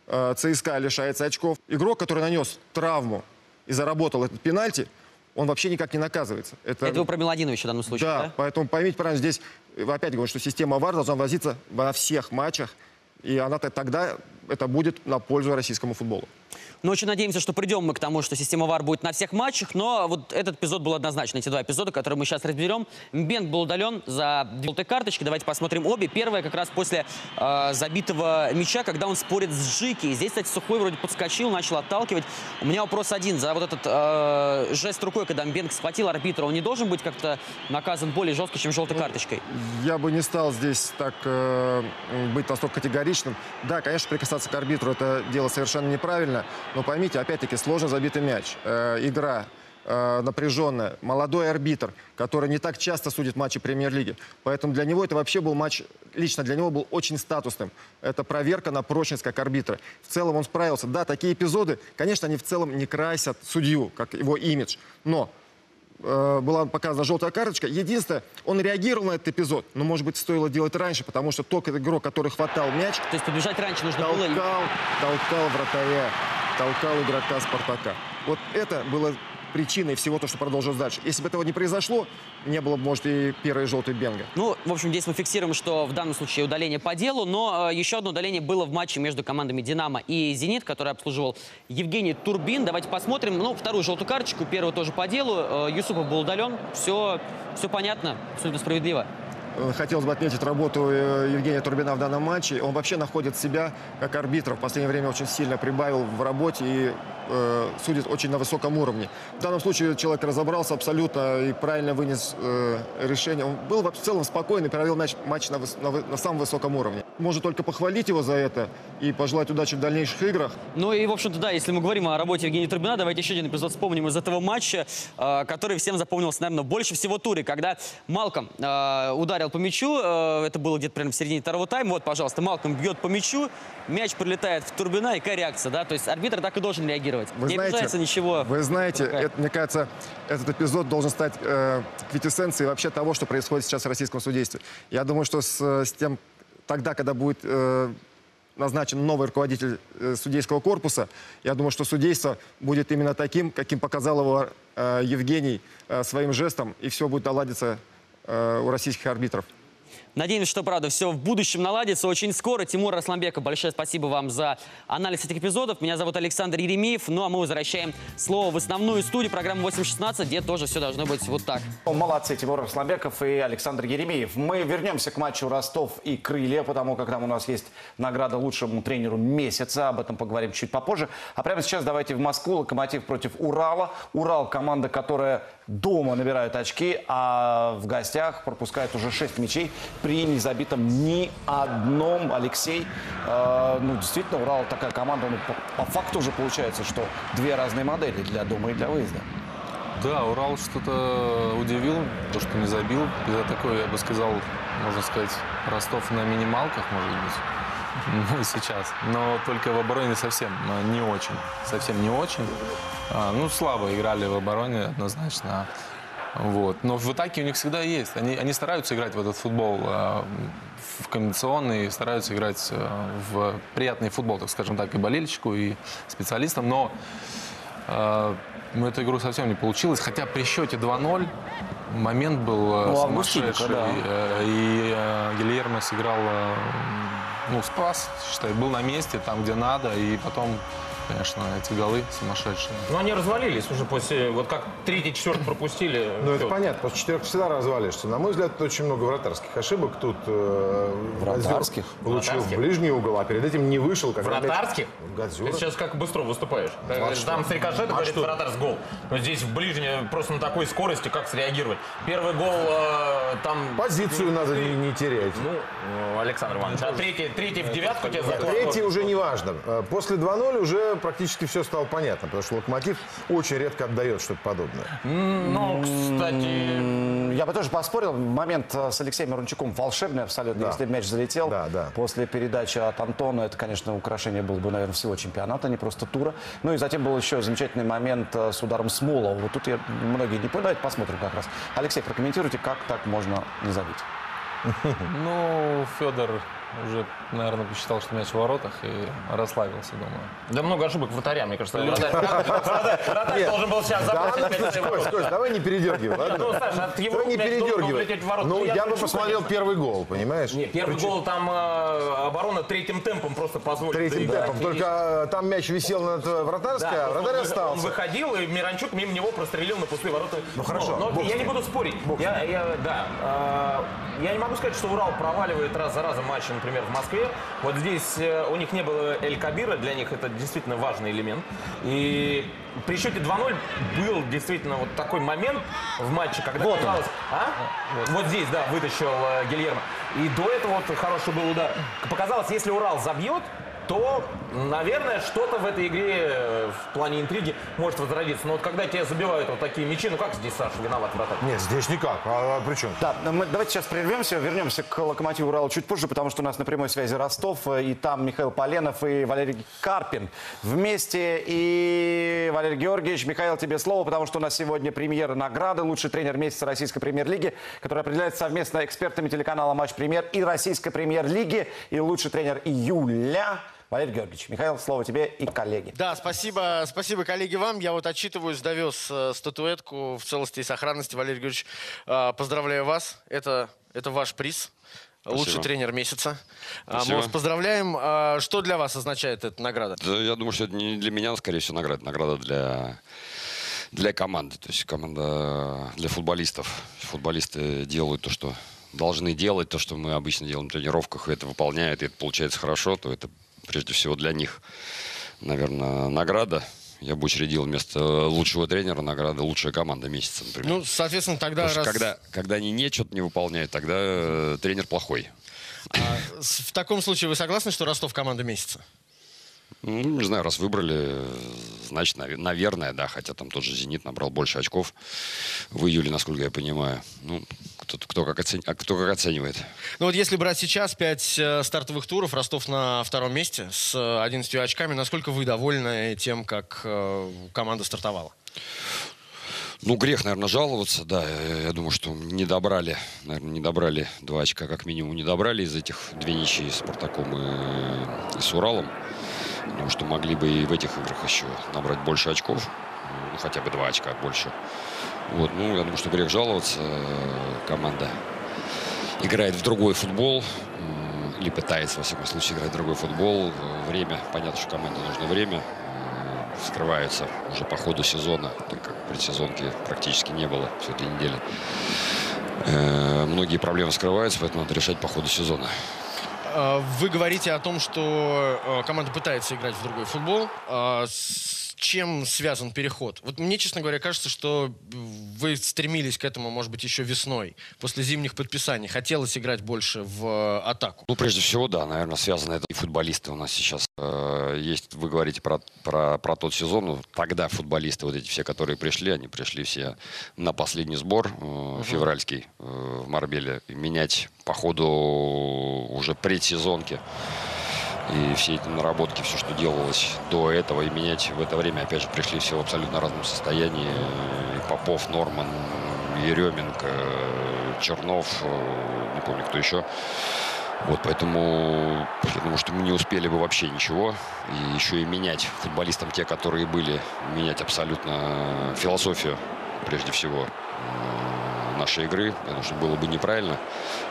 S20: э, ЦСКА лишается очков. Игрок, который нанес травму и заработал этот пенальти, он вообще никак не наказывается.
S19: Это вы про Миладиновича в данном случае,
S20: Да,
S19: да?
S20: поэтому поймите правильно, здесь опять говорю, что система ВАР должна возиться во всех матчах, и она тогда это будет на пользу российскому футболу.
S19: Но очень надеемся, что придем мы к тому, что система ВАР будет на всех матчах. Но вот этот эпизод был однозначно. Эти два эпизода, которые мы сейчас разберем. Мбент был удален за две желтые карточки. Давайте посмотрим обе. Первая как раз после э, забитого мяча, когда он спорит с Джики. Здесь, кстати, Сухой вроде подскочил, начал отталкивать. У меня вопрос один. За вот этот э, жест рукой, когда Мбенг схватил арбитра, он не должен быть как-то наказан более жестко, чем желтой карточкой?
S20: Я бы не стал здесь так э, быть настолько категоричным. Да, конечно, прикасаться к арбитру это дело совершенно неправильно, но поймите, опять-таки, сложно забитый мяч. Э, игра э, напряженная, молодой арбитр, который не так часто судит матчи премьер-лиги. Поэтому для него это вообще был матч, лично для него был очень статусным. Это проверка на прочность как арбитра. В целом он справился. Да, такие эпизоды, конечно, они в целом не красят судью, как его имидж, но э, была показана желтая карточка. Единственное, он реагировал на этот эпизод, но, может быть, стоило делать раньше, потому что тот игрок, который хватал мяч...
S19: То есть побежать раньше нужно
S20: толкал,
S19: было...
S20: толкал вратаря, толкал игрока «Спартака». Вот это было причиной всего то, что продолжилось дальше. Если бы этого не произошло, не было бы, может, и первой желтой бенга.
S19: Ну, в общем, здесь мы фиксируем, что в данном случае удаление по делу, но э, еще одно удаление было в матче между командами «Динамо» и «Зенит», который обслуживал Евгений Турбин. Давайте посмотрим. Ну, вторую желтую карточку, первую тоже по делу. Э, Юсупов был удален. Все, все понятно, абсолютно справедливо.
S20: Хотелось бы отметить работу э, Евгения Турбина в данном матче. Он вообще находит себя как арбитр. В последнее время очень сильно прибавил в работе и э, судит очень на высоком уровне. В данном случае человек разобрался абсолютно и правильно вынес э, решение. Он был в целом спокойный, провел матч, матч на, на на самом высоком уровне. Можно только похвалить его за это и пожелать удачи в дальнейших играх.
S19: Ну и, в общем-то, да, если мы говорим о работе Евгения Турбина, давайте еще один эпизод вспомним из этого матча, э, который всем запомнился, наверное, больше всего туре, когда Малком э, ударил по мячу, э, это было где-то примерно в середине второго тайма, вот, пожалуйста, Малком бьет по мячу, мяч прилетает в Турбина, и какая реакция, да, то есть арбитр так и должен реагировать.
S20: Вы
S19: Не
S20: знаете,
S19: обижается ничего.
S20: Вы знаете, это, мне кажется, этот эпизод должен стать э, квитэссенцией вообще того, что происходит сейчас в российском судействе. Я думаю, что с, с тем, тогда, когда будет э, назначен новый руководитель э, судейского корпуса, я думаю, что судейство будет именно таким, каким показал его э, Евгений э, своим жестом, и все будет наладиться э, у российских арбитров.
S19: Надеемся, что, правда, все в будущем наладится очень скоро. Тимур Расламбеков, большое спасибо вам за анализ этих эпизодов. Меня зовут Александр Еремеев. Ну, а мы возвращаем слово в основную студию программы 816, где тоже все должно быть вот так.
S1: Молодцы, Тимур Расламбеков и Александр Еремеев. Мы вернемся к матчу Ростов и Крылья, потому как там у нас есть награда лучшему тренеру месяца. Об этом поговорим чуть попозже. А прямо сейчас давайте в Москву. Локомотив против Урала. Урал – команда, которая дома набирает очки, а в гостях пропускает уже 6 мячей при не забитом ни одном. Алексей, э, ну действительно, Урал такая команда, ну, по, по факту уже получается, что две разные модели для дома и для выезда.
S4: Да, Урал что-то удивил, то, что не забил. Это такой, я бы сказал, можно сказать, Ростов на минималках, может быть. Ну, сейчас. Но только в обороне совсем не очень. Совсем не очень. А, Ну, слабо играли в обороне, однозначно. Вот. Но в атаке у них всегда есть. Они, они стараются играть в этот футбол, а, в комбинационный, стараются играть а, в приятный футбол, так скажем так, и болельщику, и специалистам. Но а, ну, эту игру совсем не получилось. Хотя при счете 2-0 момент был э,
S1: Ну,
S4: сумасшедший.
S1: да.
S4: Э, И э, Гильермо сыграл, э, ну, спас, считай, был на месте, там, где надо. И потом, конечно, эти голы сумасшедшие.
S2: Ну, они развалились уже после... Вот как третий, четвертый пропустили.
S3: Ну, это понятно, после четырех всегда развалишься. На мой взгляд, тут очень много вратарских ошибок. Тут э,
S1: Вратарских?
S3: Получил
S2: Вратарских?
S3: в ближний угол, а перед этим не вышел. Мяч-
S2: Вратарских?
S3: Газер.
S2: Ты сейчас как быстро выступаешь.
S3: а что?
S2: Там с рикошета
S3: А
S2: говорит
S3: что?
S2: вратарь гол. Но здесь в ближнее просто на такой скорости как среагировать. Первый гол э, там...
S3: Позицию надо не, не терять.
S2: Ну, Александр Иванович, а третий, третий в девятку тебе заклад?
S3: Третий уже не важно. Э, После 2-0 уже практически все стало понятно, потому что Локомотив очень редко отдает что-то подобное.
S2: Ну, кстати...
S1: Я бы тоже поспорил. Момент э, с Алексеем Мирончуком волшебный абсолютно.
S3: Да.
S1: Если бы мяч залетел
S3: Да, да.
S1: после передачи от Антона, это, конечно, украшение было бы, наверное, всего чемпионата, а не просто тура. Ну и затем был еще замечательный момент э, с ударом Смолова. Вот тут я, многие не поняли. Давайте посмотрим как раз. Алексей, прокомментируйте, как так можно не забить.
S4: Ну, Федор уже, наверное, посчитал, что мяч в воротах и расслабился, думаю.
S2: Да много ошибок вратаря, мне кажется. Вратарь,
S3: Нет.
S2: должен был сейчас забрать
S3: давай не передергивай, ладно?
S2: Ну, Саша, от его
S3: Давай не передергивай. Ну,
S2: Ну, я
S3: бы посмотрел первый гол, понимаешь?
S2: Не, первый гол там э, оборона третьим темпом просто позволила.
S3: Третьим темпом. Только э, там мяч висел над э, вратарской, а вратарь
S2: вы- Он
S3: остался.
S2: выходил, и Миранчук мимо него прострелил на пустые ворота.
S3: Ну, хорошо,
S2: Но, я не буду спорить. Я, я- да, я не могу сказать, что Урал проваливает раз за разом матчи, например, в Москве. Вот здесь э, у них не было Эль Кабира, для них это действительно важный элемент. И при счете 2-0 был действительно вот такой момент в матче, когда
S1: Вот он.
S2: казалось... А? Вот здесь, да, вытащил э, Гильермо. И до этого вот хороший был удар. Показалось, если Урал забьет, то, наверное, что-то в этой игре э, в плане интриги может возродиться. Но вот когда тебе забивают вот такие мячи, ну как здесь Саша виноват вратарь?
S3: Нет, здесь никак. А, при чем?
S1: Да, мы давайте сейчас прервемся, вернемся к Локомотиву Урала чуть позже, потому что у нас на прямой связи Ростов, э, и там Михаил Поленов и Валерий Карпин вместе. И, Валерий Георгиевич, Михаил, тебе слово, потому что у нас сегодня премьера награды «Лучший тренер месяца Российской премьер-лиги», которая определяется совместно экспертами телеканала «Матч Премьер» и Российской премьер-лиги. И лучший тренер июля Валерий Георгиевич, Михаил, слово тебе и коллеги.
S21: Да, спасибо, спасибо, коллеги, вам. Я вот отчитываюсь, довез э, статуэтку в целости и сохранности. Валерий Георгиевич, э, поздравляю вас. Это, это ваш приз.
S22: Спасибо.
S21: Лучший тренер месяца. А, Мы
S22: Спасибо.
S21: вас поздравляем. А, Что для вас означает эта награда?
S22: Да, я думаю, что это не для меня, скорее всего, награда. Награда для, для команды. То есть команда для футболистов. Футболисты делают то, что должны делать, то, что мы обычно делаем в тренировках, и это выполняют, и это получается хорошо, то это прежде всего для них, наверное, награда. Я бы учредил вместо лучшего тренера награда лучшая команда месяца, например.
S21: Ну, соответственно, тогда раз...
S22: когда, когда они не что-то не выполняют, тогда э, тренер плохой.
S21: А, в таком случае вы согласны, что Ростов команда месяца?
S22: Ну, не знаю, раз выбрали, значит, наве- наверное, да, хотя там тот же «Зенит» набрал больше очков в июле, насколько я понимаю. Ну, кто, кто, как, оцени- а кто как оценивает.
S21: Ну вот если брать сейчас 5 стартовых туров, Ростов на втором месте с э, 11 очками, насколько вы довольны тем, как э, команда стартовала?
S22: Ну, грех, наверное, жаловаться, да. Я, я думаю, что не добрали, наверное, не добрали два очка, как минимум, не добрали из этих две ничьи с Спартаком и, и с Уралом. Потому что могли бы и в этих играх еще набрать больше очков. Ну, хотя бы два очка больше. Вот, ну, я думаю, что грех жаловаться. Команда играет в другой футбол. м, Или пытается, во всяком случае, играть в другой футбол. Время, понятно, что команде нужно время. м, Скрывается уже по ходу сезона, так как предсезонки практически не было всю эту неделю. Э, Многие проблемы скрываются, поэтому надо решать по ходу сезона.
S21: Э, Вы говорите о том, что э, команда пытается играть в другой футбол. Чем связан переход? Вот мне, честно говоря, кажется, что вы стремились к этому, может быть, еще весной, после зимних подписаний. Хотелось играть больше в э, атаку.
S22: Ну, прежде всего, да, наверное, связано это и футболисты у нас сейчас. э, есть, вы говорите про, про, про тот сезон, ну, тогда футболисты, вот эти все, которые пришли, они пришли все на последний сбор э, февральский э, в Марбеле. И менять по ходу уже предсезонки и все эти наработки, все, что делалось до этого, и менять в это время, опять же, пришли все в абсолютно разном состоянии. И Попов, Норман, Еременко, Чернов, э, не помню, кто еще. Вот, поэтому я думаю, что мы не успели бы вообще ничего. И еще и менять футболистам те, которые были, менять абсолютно философию, прежде всего, э, нашей игры, потому что было бы неправильно.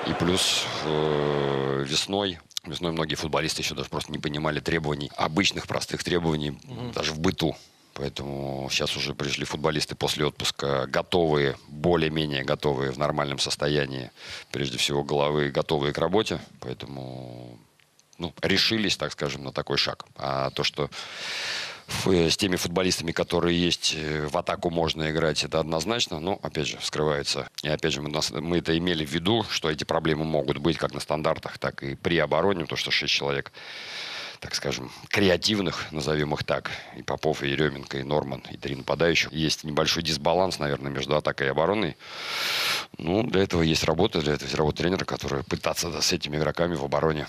S22: И плюс э, весной, весной многие футболисты еще даже просто не понимали требований, обычных простых требований, даже в быту. Поэтому сейчас уже пришли футболисты после отпуска готовые, более-менее готовые в нормальном состоянии, прежде всего головы готовые к работе. Поэтому ну, решились, так скажем, на такой шаг. А то, что с теми футболистами, которые есть, э, в атаку можно играть, это однозначно. Но, опять же, скрывается. И, опять же, мы, нас- мы это имели в виду, что эти проблемы могут быть как на стандартах, так и при обороне, потому что 6 человек так скажем, креативных, назовем их так, и Попов, и Еременко, и Норман, и три нападающих. Есть небольшой дисбаланс, наверное, между атакой и обороной. Ну, для этого есть работа, для этого есть работа тренера, который пытаться да, с этими игроками в обороне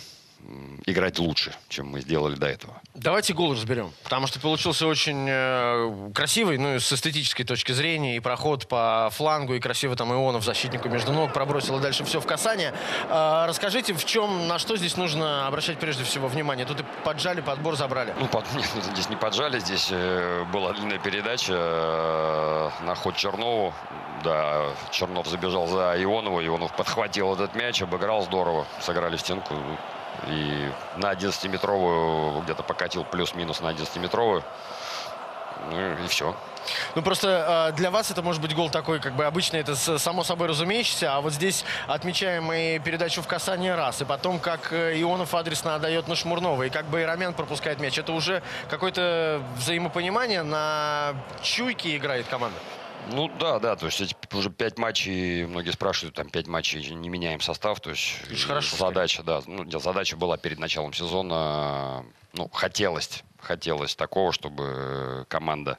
S22: играть лучше, чем мы сделали до этого.
S21: Давайте гол разберем, потому что получился очень э, красивый, ну и с эстетической точки зрения, и проход по флангу, и красиво там Ионов защитнику между ног пробросил, и дальше все в касание. А, расскажите, в чем, на что здесь нужно обращать прежде всего внимание? Тут и поджали, подбор забрали.
S22: Ну, под- нет, ну, здесь не поджали, здесь э, была длинная передача э, на ход Чернову. Да, Чернов забежал за Ионова, Ионов подхватил этот мяч, обыграл здорово, сыграли в стенку. И на 11-метровую где-то покатил плюс-минус на 11-метровую. Ну и все.
S21: Ну просто э, для вас это может быть гол такой, как бы обычно это само собой разумеющийся, а вот здесь отмечаем и передачу в касание раз, и потом как э, Ионов адресно отдает на Шмурнова, и как Байрамян пропускает мяч. Это уже какое-то взаимопонимание на чуйке играет команда.
S22: Ну да, да, то есть эти уже пять матчей, многие спрашивают, там пять матчей не меняем состав, то есть задача, да, ну, задача была перед началом сезона, ну, хотелось, хотелось такого, чтобы команда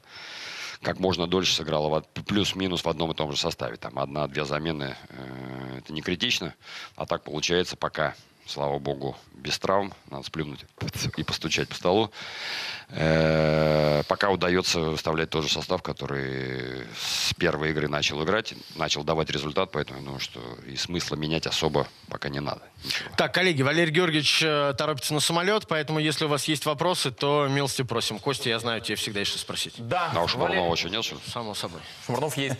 S22: как можно дольше сыграла плюс-минус в одном и том же составе. Там одна-две замены, э, это не критично, а так получается пока, слава богу, без травм, надо сплюнуть и постучать по столу. Э, пока удается выставлять тот же состав, который с первой игры начал играть, начал давать результат, поэтому я думаю, что и смысла менять особо пока не надо.
S21: Так, коллеги, Валерий Георгиевич э, торопится на самолет, поэтому если у вас есть вопросы, то милости просим. Костя, я знаю, тебе всегда есть что спросить.
S2: Да.
S22: А у Шмурнова еще нет? что ли?
S21: Само собой.
S2: Шмурнов есть.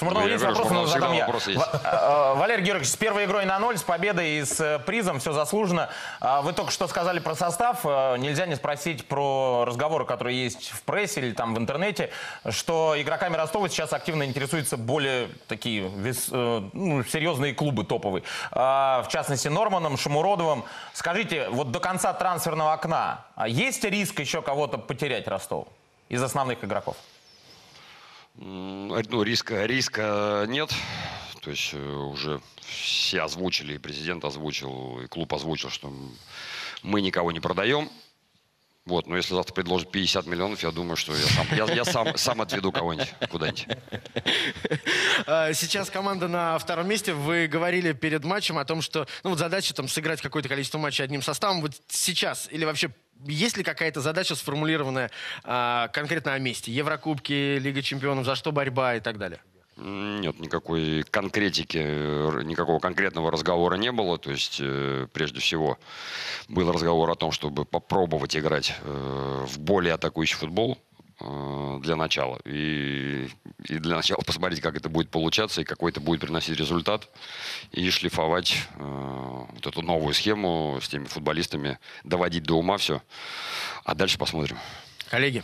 S2: Шмурнов
S22: Ну,
S2: есть вопросы, но задам я.
S22: есть.
S2: Валерий Георгиевич, с первой игрой на ноль, с победой и с э, призом, все заслуженно. А Вы только что сказали про состав. Э, Нельзя не спросить про разговоры, которые есть в прессе или там в интернете, что игроками Ростова сейчас активно интересуются более такие вес- э, ну, серьезные клубы топовые. А, В частности, Норманом, Шамуродовым. Скажите, вот до конца трансферного окна а есть риск еще кого-то потерять Ростов из основных игроков?
S22: Ну, риска, риска нет. То есть э, уже все озвучили, и президент озвучил, и клуб озвучил, что мы никого не продаем. Вот, но если завтра предложат 50 миллионов, я думаю, что я сам, я, я сам, сам отведу кого-нибудь куда-нибудь.
S21: Э, Сейчас команда на втором месте. Вы говорили перед матчем о том, что ну, вот задача там сыграть какое-то количество матчей одним составом. Вот сейчас или вообще есть ли какая-то задача сформулированная а, конкретно о месте? Еврокубки, Лига чемпионов, за что борьба и так далее?
S22: Нет, никакой конкретики, никакого конкретного разговора не было. То есть, э, прежде всего, был разговор о том, чтобы попробовать играть э, в более атакующий футбол для начала. И, и для начала посмотреть, как это будет получаться и какой это будет приносить результат. И шлифовать э, вот эту новую схему с теми футболистами, доводить до ума все. А дальше посмотрим.
S21: Коллеги.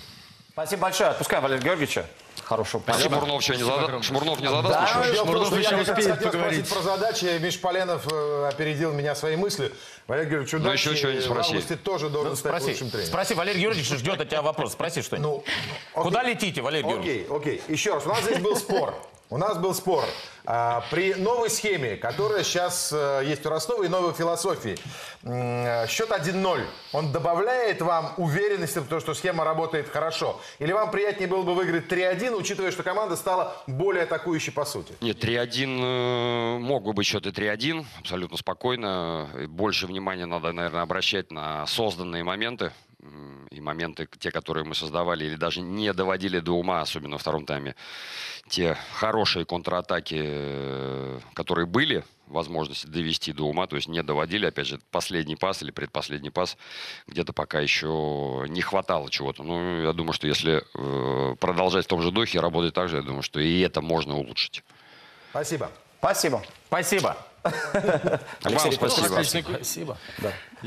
S1: Спасибо большое. Отпускаем Валерия Георгиевича. Хорошего
S22: А
S1: полета.
S22: Шмурнов что, не зада- Шмурнов не задаст
S1: Да,
S3: в том,
S21: Шмурнов
S3: что
S21: еще
S3: я
S21: успеет поговорить.
S3: про задачи. Миш Поленов э, опередил меня своей мыслью. Валерий Георгиевич,
S22: Ну,
S3: удачи.
S22: еще что-нибудь
S3: В
S22: спроси.
S3: августе тоже должен
S2: Ну,
S3: стать
S2: спроси,
S3: лучшим тренером.
S2: спроси, Валерий Георгиевич ждет от тебя вопрос. Спроси что-нибудь.
S3: Ну,
S2: Куда летите, Валерий Георгиевич?
S3: Окей, окей. Еще раз, у нас здесь был спор. У нас был спор. А, при новой схеме, которая сейчас э, есть у Ростова и новой философии, э, счет 1-0, он добавляет вам уверенности в том, что схема работает хорошо? Или вам приятнее было бы выиграть 3-1, учитывая, что команда стала более атакующей по сути?
S22: Нет, 3-1 э, мог бы быть счет и 3-1, абсолютно спокойно. Больше внимания надо, наверное, обращать на созданные моменты. И моменты, те, которые мы создавали или даже не доводили до ума, особенно во втором тайме. Те хорошие контратаки, э, которые были, возможности довести до ума, то есть не доводили, опять же, последний пас или предпоследний пас, где-то пока еще не хватало чего-то. Ну, я думаю, что если э, продолжать в том же духе, работать так же, я думаю, что и это можно улучшить.
S3: Спасибо.
S1: Спасибо.
S2: Спасибо.
S22: Алексей, спасибо.
S21: Отличный-
S2: Спасибо.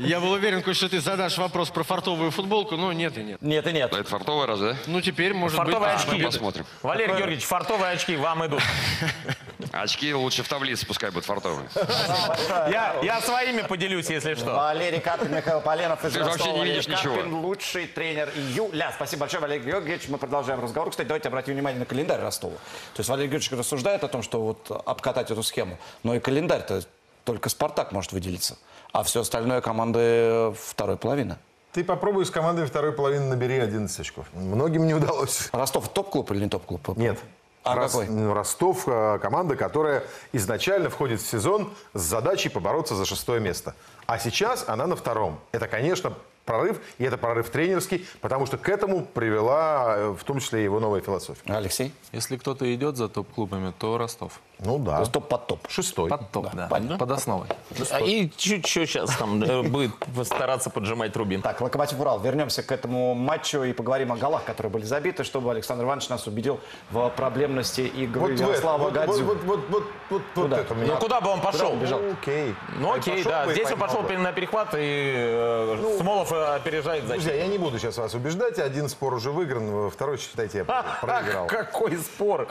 S21: Я был уверен, Кость, что ты задашь вопрос про фартовую футболку, но нет и нет.
S1: Нет и нет.
S22: Это фартовая разве?
S21: Ну, теперь, может
S2: Фартовые
S21: быть...
S2: очки.
S22: Посмотрим.
S2: Валерий Георгиевич, фартовые очки вам идут.
S22: Очки лучше в таблице, пускай будут фартовые.
S2: Я, я своими поделюсь, если что.
S1: Валерий Карпин, Михаил Поленов из
S22: Ты же вообще
S1: Ростова.
S22: не
S1: Валерий
S22: видишь ничего.
S1: Карпин, лучший тренер июля. Спасибо большое, Валерий Георгиевич. Мы продолжаем разговор. Кстати, давайте обратим внимание на календарь Ростова. То есть Валерий Георгиевич рассуждает о том, что вот обкатать эту схему. Но и календарь-то только «Спартак» может выделиться. А все остальное команды второй половины.
S3: Ты попробуй с командой второй половины набери 11 очков. Многим не удалось.
S1: Ростов топ-клуб или не топ-клуб?
S3: Нет.
S1: А
S3: Рос-
S1: какой?
S3: ну, Ростов э, команда, которая изначально входит в сезон с задачей побороться за шестое место. А сейчас она на втором. Это, конечно, прорыв, и это прорыв тренерский, потому что к этому привела э, в том числе его новая философия.
S1: Алексей?
S4: Если кто-то идет за топ-клубами, то Ростов.
S3: Ну да.
S1: То есть топ под топ.
S3: Шестой.
S4: Под топ, да.
S1: понятно.
S4: Под основой.
S2: А И чуть-чуть сейчас там э, будет стараться поджимать Рубин.
S1: Так, Локомотив Урал. Вернемся к этому матчу и поговорим о голах, которые были забиты, чтобы Александр Иванович нас убедил в проблемности игры
S3: Вот,
S1: Ярослава Гадзю.
S3: вот, вот, вот, вот, вот
S1: Куда?
S3: это меня-
S2: Ну куда бы он пошел?
S1: он бежал?
S3: Ну, окей.
S2: Ну окей, да. Здесь он пошел
S3: бы.
S2: на перехват, и э, Смолов э, опережает за
S3: Друзья, я не буду сейчас вас убеждать. Один спор уже выигран, второй, считайте, я проиграл.
S2: Какой спор?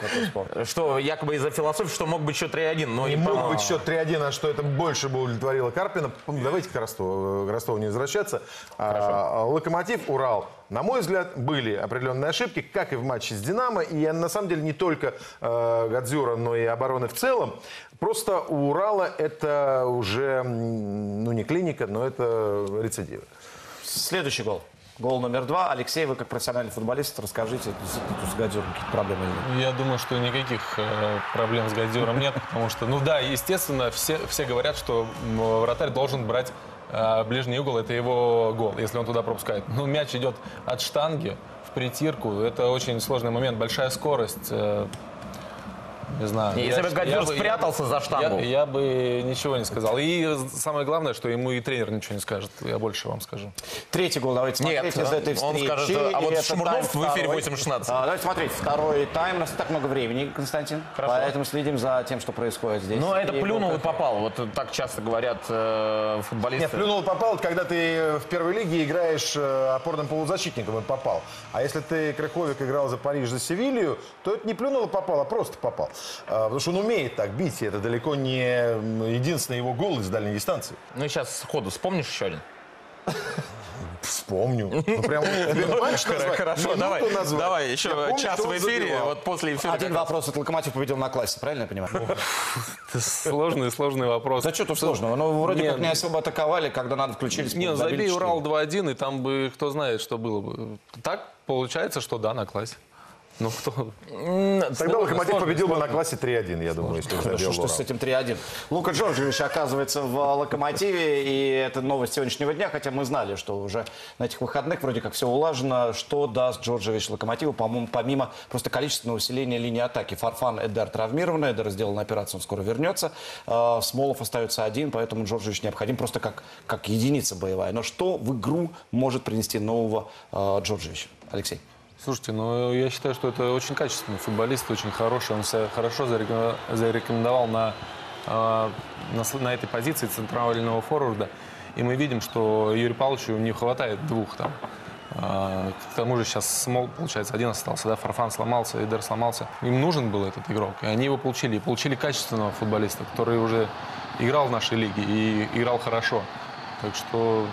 S2: Что якобы из-за философии, что мог быть счет 3-1, но
S3: Не
S2: не
S3: мог быть счет 3-1, а что это больше бы удовлетворило Карпина. Ну, Давайте к Ростову, к Ростову не возвращаться. А, Локомотив, Урал. На мой взгляд, были определенные ошибки, как и в матче с «Динамо». И на самом деле не только э, Гадзюра, но и обороны в целом. Просто у Урала это уже, ну не клиника, но это рецидивы.
S1: Следующий гол. Гол номер два. Алексей, вы как профессиональный футболист, расскажите, действительно, с Гадзюром какие-то проблемы нет?
S4: Я думаю, что никаких э, проблем с Гадзюром нет, потому что, ну да, естественно, все, все говорят, что вратарь должен брать э, ближний угол, это его гол, если он туда пропускает. Но мяч идет от штанги в притирку, это очень сложный момент, большая скорость. Э, Не знаю.
S2: Если
S4: Я-
S2: бы
S4: я бы-
S2: спрятался за штангу.
S4: Я, я бы ничего не сказал. И самое главное, что ему и тренер ничего не скажет. Я больше вам скажу.
S1: Третий гол давайте
S2: Нет,
S1: смотреть из этой
S2: он
S1: встречи.
S2: скажет, а вот
S1: это
S2: Шмурнов в эфире
S1: второй.
S2: 8:16.
S1: А, Давайте смотреть. Второй тайм. У нас так много времени, Константин. Поэтому следим за тем, что происходит здесь.
S2: Ну, это
S1: И
S2: плюнул и попал. Вот так часто говорят э, футболисты.
S3: Нет, плюнул и попал, это когда ты в первой лиге играешь э, опорным полузащитником и попал. А если ты, Крыховик, играл за Париж, за Севилью, то это не плюнул и попал, а просто попал. А, потому что он умеет так бить, и это далеко не единственный его гол из дальней дистанции.
S2: Ну, и сейчас сходу вспомнишь еще один?
S3: Вспомню. Ну, прям назвать,
S2: Хорошо, давай, давай, еще час в эфире, вот после эфира.
S1: Один вопрос. Это Локомотив победил на классе, правильно я понимаю?
S4: Сложный, сложный вопрос.
S1: Да что тут сложного? Ну, вроде как не особо атаковали, когда надо включились.
S4: Не,
S1: забили
S4: забей. Урал 2-1, и там бы кто знает, что было бы. Так получается, что да, на классе. Ну кто?
S3: Тогда
S4: Сложно,
S3: Локомотив
S4: сложно,
S3: победил бы на классе 3-1, я думаю, если бы
S1: Хорошо,
S3: забил
S1: что с этим 3-1. Лука Джорджевич оказывается в Локомотиве, и это новость сегодняшнего дня, хотя мы знали, что уже на этих выходных вроде как все улажено. Что даст Джорджевич Локомотиву, по-моему, помимо просто количественного усиления линии атаки? Фарфан Эдер травмирован, Эдер сделал операцию, он скоро вернется. Э, Смолов остается один, поэтому Джорджевич необходим просто как, как единица боевая. Но что в игру может принести нового э, Джорджевича? Алексей.
S4: Слушайте, ну я считаю, что это очень качественный футболист, очень хороший. Он себя хорошо зарекомен- зарекомендовал на, э, на, на этой позиции центрального форварда. И мы видим, что Юрию Павловичу не хватает двух там. А, К тому же сейчас Смол, получается, один остался, да, Фарфан сломался, Эдер сломался. Им нужен был этот игрок, и они его получили. И получили качественного футболиста, который уже играл в нашей лиге и играл хорошо. Так что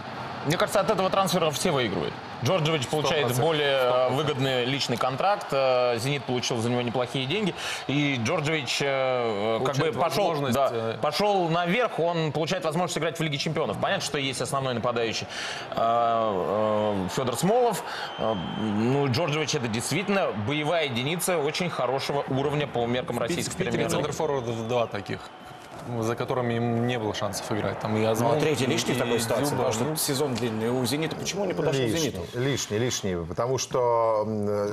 S2: Мне кажется, от этого трансфера все выигрывают. Джорджевич получает
S4: 100%.
S2: более э, выгодный личный контракт, э, Зенит получил за него неплохие деньги, и Джорджевич э, как бы пошел, да,
S4: э,
S2: пошел наверх, он получает возможность играть в Лиге Чемпионов. Понятно, что есть основной нападающий э, э, Федор Смолов. Э, Ну, Джорджевич это действительно боевая единица очень хорошего уровня по меркам российской
S4: Питере
S2: премьер
S4: центр форвардов два таких, за которыми им не было шансов играть. Там и
S1: Ну,
S4: Азмун,
S1: а третий
S4: и-
S1: лишний в такой
S4: и
S1: ситуации,
S4: Дзюба.
S1: потому что
S4: Ну,
S1: сезон длинный. У «Зенита» почему не подошел к
S3: лишний,
S1: «Зениту»?
S3: Лишний, лишний, потому что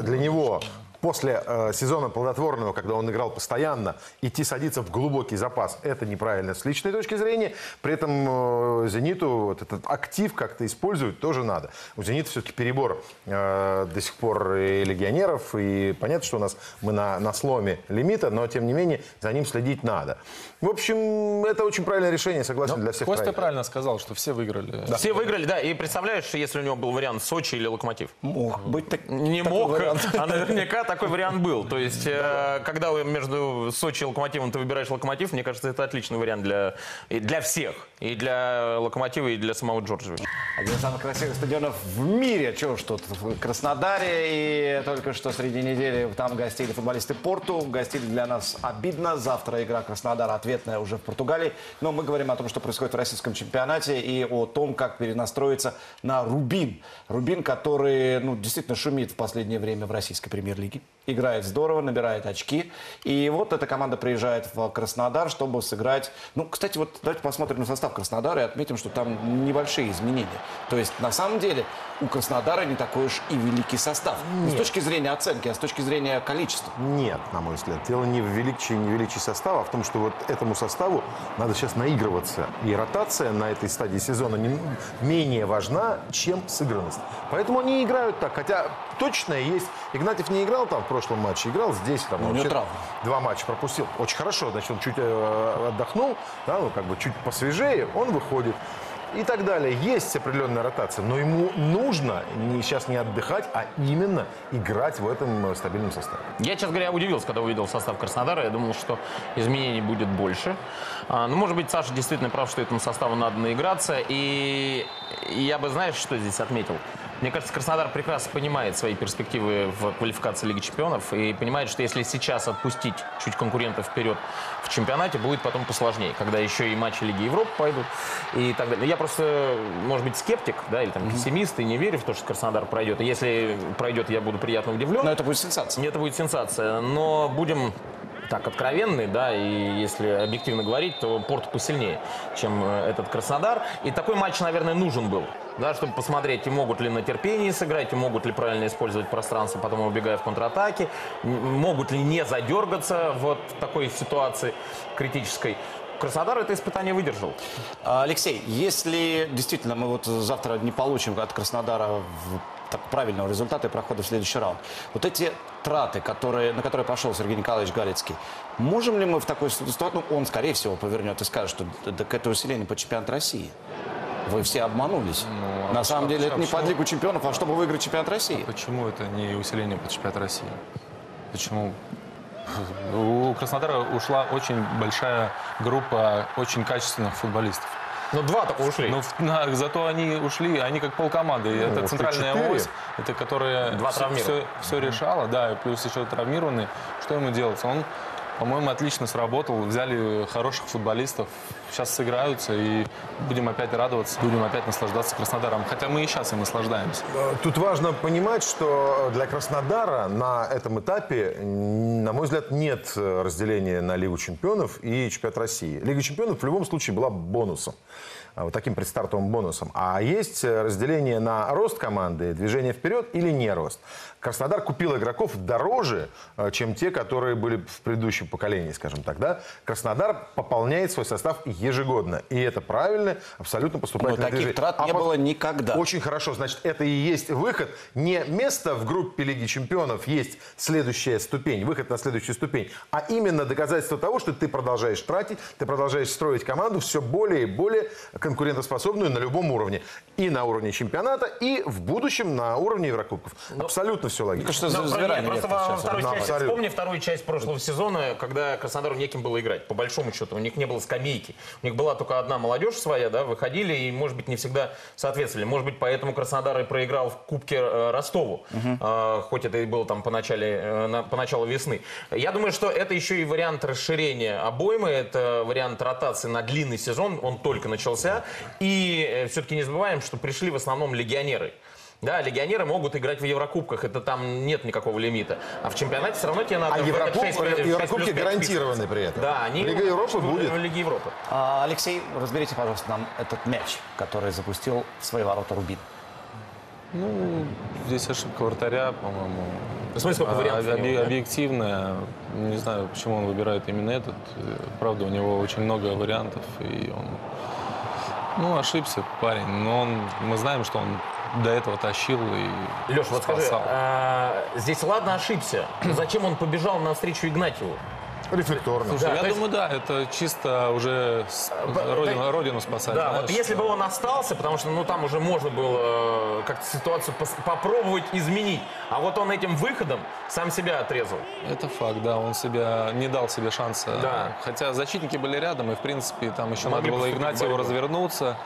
S3: для него после э, сезона плодотворного, когда он играл постоянно, идти садиться в глубокий запас, это неправильно с личной точки зрения. При этом э, «Зениту» вот этот актив как-то использовать тоже надо. У «Зенита» все-таки перебор э, до сих пор и легионеров, и понятно, что у нас мы на, на сломе лимита, но тем не менее за ним следить надо. В общем, это очень правильное решение, согласен, для всех
S4: Костя правильно сказал, что все выиграли.
S2: Все выиграли, да. И представляешь, если у него был вариант Сочи или Локомотив?
S1: Мог быть так,
S2: Не
S1: такой
S2: мог,
S1: вариант.
S2: а наверняка такой вариант был. То есть, э, когда вы между Сочи и Локомотивом ты выбираешь Локомотив, мне кажется, это отличный вариант для, и для всех. И для Локомотива, и для самого Джорджевича.
S1: Один из самых красивых стадионов в мире. Чего ж тут в Краснодаре. И только что среди недели там гостили футболисты Порту. Гостили для нас обидно. Завтра игра Краснодара ответная уже в Португалии. Но мы говорим о том, что происходит в российском чемпионате и о том, как перенастроиться на Рубин. Рубин, который ну, действительно шумит в последнее время в российской премьер-лиге. Играет здорово, набирает очки. И вот эта команда приезжает в Краснодар, чтобы сыграть... Ну, кстати, вот давайте посмотрим на состав Краснодара и отметим, что там небольшие изменения. То есть, на самом деле, у Краснодара не такой уж и великий состав. Не с
S3: Нет.
S1: точки зрения оценки, а с точки зрения количества.
S3: Нет, на мой взгляд. Дело не в величии, не величии состава, а в том, что вот этому составу надо сейчас наигрываться. И ротация на этой стадии сезона не, менее важна, чем сыгранность. Поэтому они играют так. Хотя точно есть. Игнатьев не играл там в прошлом матче, играл здесь. Там,
S1: Ну,
S3: вообще. Два матча пропустил. Очень хорошо. Значит, он чуть э, отдохнул, да, ну, как бы чуть посвежее, он выходит. И так далее. Есть определенная ротация, но ему нужно не, сейчас не отдыхать, а именно играть в этом э, стабильном составе.
S2: Я, честно говоря, удивился, когда увидел состав Краснодара. Я думал, что изменений будет больше. А, ну, может быть, Саша действительно прав, что этому составу надо наиграться. И я бы, знаешь, что здесь отметил? Мне кажется, Краснодар прекрасно понимает свои перспективы в квалификации Лиги Чемпионов и понимает, что если сейчас отпустить чуть конкурентов вперед в чемпионате, будет потом посложнее, когда еще и матчи Лиги Европы пойдут и так далее. Я просто, может быть, скептик, да, или там пессимист и не верю в то, что Краснодар пройдет. И если пройдет, я буду приятно удивлен.
S1: Но это будет сенсация.
S2: Это будет сенсация. Но будем так откровенны, да, и если объективно говорить, то Порт посильнее, чем э, этот Краснодар. И такой матч, наверное, нужен был. да, чтобы посмотреть, и могут ли на терпении сыграть, и могут ли правильно использовать пространство, потом убегая в контратаке, могут ли не задергаться вот в такой ситуации критической. Краснодар это испытание выдержал.
S1: Алексей, если действительно мы вот завтра не получим от Краснодара так, правильного результата и прохода в следующий раунд, вот эти траты, которые, на которые пошел Сергей Николаевич Галицкий, можем ли мы в такой ситуации, ну, он, скорее всего, повернет и скажет, что «Да- так это усиление по чемпионату России. Вы все обманулись.
S4: а
S1: на самом
S4: а
S1: деле это не
S4: почему-
S1: под Лигу чемпионов, а чтобы выиграть чемпионат России.
S4: Почему это не усиление под чемпионат России? Почему? У Краснодара ушла очень большая группа очень качественных футболистов.
S2: Ну, два только ушли.
S4: Ну, в- на- зато они ушли, они как полкоманды. И это центральная
S3: четыре.
S4: ось, это которая
S2: Два
S4: все,
S2: травмированных.
S4: все, решала, да, и плюс еще травмированный. Что ему делать? Он, по-моему, отлично сработал. Взяли хороших футболистов, сейчас сыграются, и будем опять радоваться, будем опять наслаждаться Краснодаром. Хотя мы и сейчас и наслаждаемся.
S3: Тут важно понимать, что для Краснодара на этом этапе, на мой взгляд, нет э, разделения на Лигу чемпионов и чемпионат России. Лига чемпионов в любом случае была бонусом, вот таким предстартовым бонусом. А есть э, разделение на рост команды, движение вперед или не рост. Краснодар купил игроков дороже, э, чем те, которые были в предыдущем поколении, скажем так. Да? Краснодар пополняет свой состав ежегодно. И это правильно, абсолютно поступательное
S1: Но таких
S3: движение.
S1: трат
S3: А
S1: не было никогда.
S3: Очень хорошо. Значит, это и есть выход. Не место в группе Лиги Чемпионов есть следующая ступень, выход на следующую ступень, а именно доказательство того, что ты продолжаешь тратить, ты продолжаешь строить команду все более и более конкурентоспособную на любом уровне. И на уровне чемпионата, и в будущем на уровне Еврокубков. Абсолютно все логично.
S2: Ну, про- нет, просто во второй
S3: Ну,
S2: части,
S3: абсолютно.
S2: вспомни вторую часть прошлого сезона, когда Краснодару неким было играть, по большому счету. У них не было скамейки. У них была только одна молодежь своя, да, выходили и, может быть, не всегда соответствовали. Может быть, поэтому Краснодар и проиграл в Кубке э, Ростову, Э, хоть это и было там по, начале, э, на- по началу весны. Я думаю, что это еще и вариант расширения обоймы, это вариант ротации на длинный сезон, он только начался. И все-таки не забываем, что пришли в основном легионеры. Да, легионеры могут играть в Еврокубках, это там нет никакого лимита. А в чемпионате все равно тебе надо...
S3: А
S2: в
S3: Еврокуб-
S2: шесть- шесть плюс
S3: Еврокубки
S2: пять
S3: гарантированы
S2: списываться.
S3: при этом.
S2: Да, они...
S3: Лига Европы
S2: в-
S3: будет.
S2: В Лиге Европы.
S1: А, Алексей, разберите, пожалуйста, нам этот мяч, который запустил в свои ворота Рубин.
S4: Ну, здесь ошибка вратаря, по-моему.
S2: Ну, смотри, сколько
S4: А,
S2: вариантов у
S4: объ-
S2: него, да?
S4: Объективная. Не знаю, почему он выбирает именно этот. Э, Правда, у него очень много вариантов, и он... Ну, ошибся парень, но он, мы знаем, что он до этого тащил и
S2: Леш, вот скажи, а, здесь ладно ошибся, зачем он побежал навстречу Игнатьеву?
S3: Рефлекторно.
S4: Слушай,
S2: Да,
S4: я
S2: есть-
S4: думаю, да, это чисто уже с- родину, родину спасать.
S2: Да,
S4: знаешь.
S2: вот если бы он остался, потому что ну там уже можно было э, как-то ситуацию пос- попробовать изменить, а вот он этим выходом сам себя отрезал.
S4: Это факт, да, он себя не дал себе шанса.
S2: Да.
S4: Хотя защитники были рядом, и в принципе там еще
S2: Могли
S4: надо было Игнатьеву развернуться.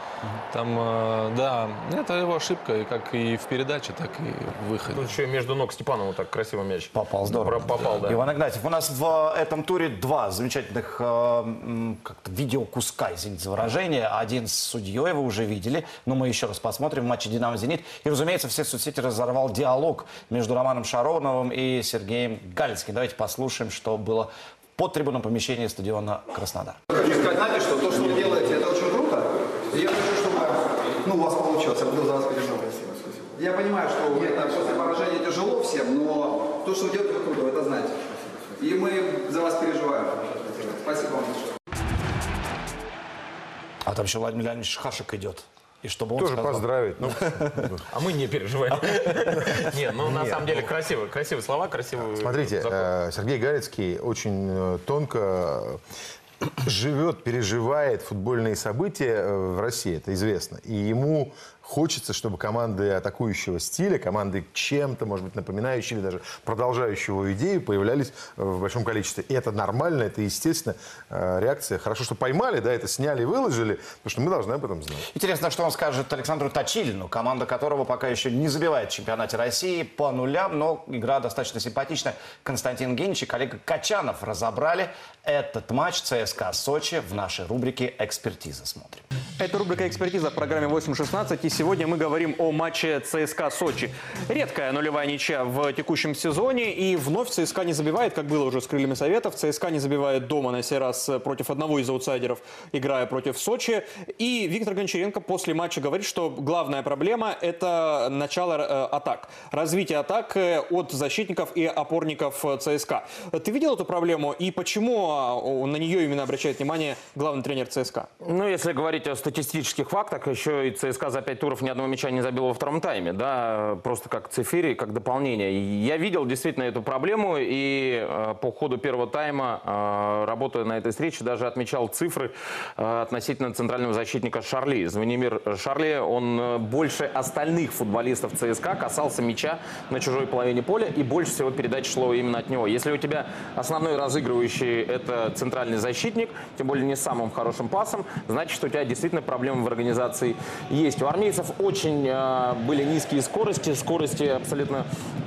S4: Там, э, да, это его ошибка, и как и в передаче, так и в выходе.
S2: Тут еще и между ног Степанова так красиво мяч.
S1: Попал здорово.
S2: Попал, да.
S1: Иван Игнатьев, у нас в этом туре два замечательных э, видеокуска, извините за выражение. Один с судьей вы уже видели, но мы еще раз посмотрим в матче «Динамо-Зенит». И, разумеется, все соцсети разорвал диалог между Романом Шароновым и Сергеем Галицким. Давайте послушаем, что было под трибунном помещении стадиона Краснодар.
S23: Хочу сказать, что то, что вы делаете, это очень круто. И я хочу, чтобы ну, у вас получилось. Я буду за вас переживать. Я понимаю, что это после поражения тяжело всем, но то, что вы делаете, вы круто, это знаете. И мы за вас переживаем. Спасибо вам большое.
S1: А там еще Владимир Леонидович Хашек идет. И чтобы он
S3: Тоже
S1: сказал.
S3: поздравить. Ну,
S2: А мы не переживаем. Нет, ну на самом деле
S3: ну-
S2: красивые, красивые слова, красивые.
S3: Смотрите, э, Сергей Галицкий очень э, тонко э, живет, переживает футбольные события в России, это известно. И ему хочется, чтобы команды атакующего стиля, команды чем-то, может быть, напоминающие или даже продолжающие его идею появлялись э, в большом количестве. И это нормально, это естественно э, реакция. Хорошо, что поймали, да, это сняли и выложили, потому что мы должны об этом знать.
S1: Интересно, что он скажет Александру Точилину, команда которого пока еще не забивает в чемпионате России по нулям, но игра достаточно симпатичная. Константин Генич и коллега Качанов разобрали этот матч ЦСКА Сочи в нашей рубрике «Экспертиза». Смотрим.
S24: Это рубрика «Экспертиза» в программе 8.16. И Сегодня мы говорим о матче ЦСКА Сочи. Редкая нулевая ничья в текущем сезоне. И вновь ЦСКА не забивает, как было уже с крыльями Советов. ЦСКА не забивает дома на сей раз против одного из аутсайдеров, играя против Сочи. И Виктор Гончаренко после матча говорит, что главная проблема – это начало э, атак. Развитие атак э, от защитников и опорников э, ЦСКА. Ты видел эту проблему и почему а, на нее именно обращает внимание главный тренер ЦСКА?
S2: Ну, если говорить о статистических фактах, еще и ЦСКА за пять туров ни одного мяча не забил во втором тайме, да, просто как цифири, как дополнение. Я видел действительно эту проблему, и э, по ходу первого тайма, э, работая на этой встрече, даже отмечал цифры э, относительно центрального защитника Шарли. Звенимир Шарли, он э, больше остальных футболистов ЦСКА касался мяча на чужой половине поля, и больше всего передач шло именно от него. Если у тебя основной разыгрывающий это центральный защитник, тем более не самым хорошим пасом, значит, у тебя действительно проблемы в организации есть. У армейцев очень э, были низкие скорости, скорости абсолютно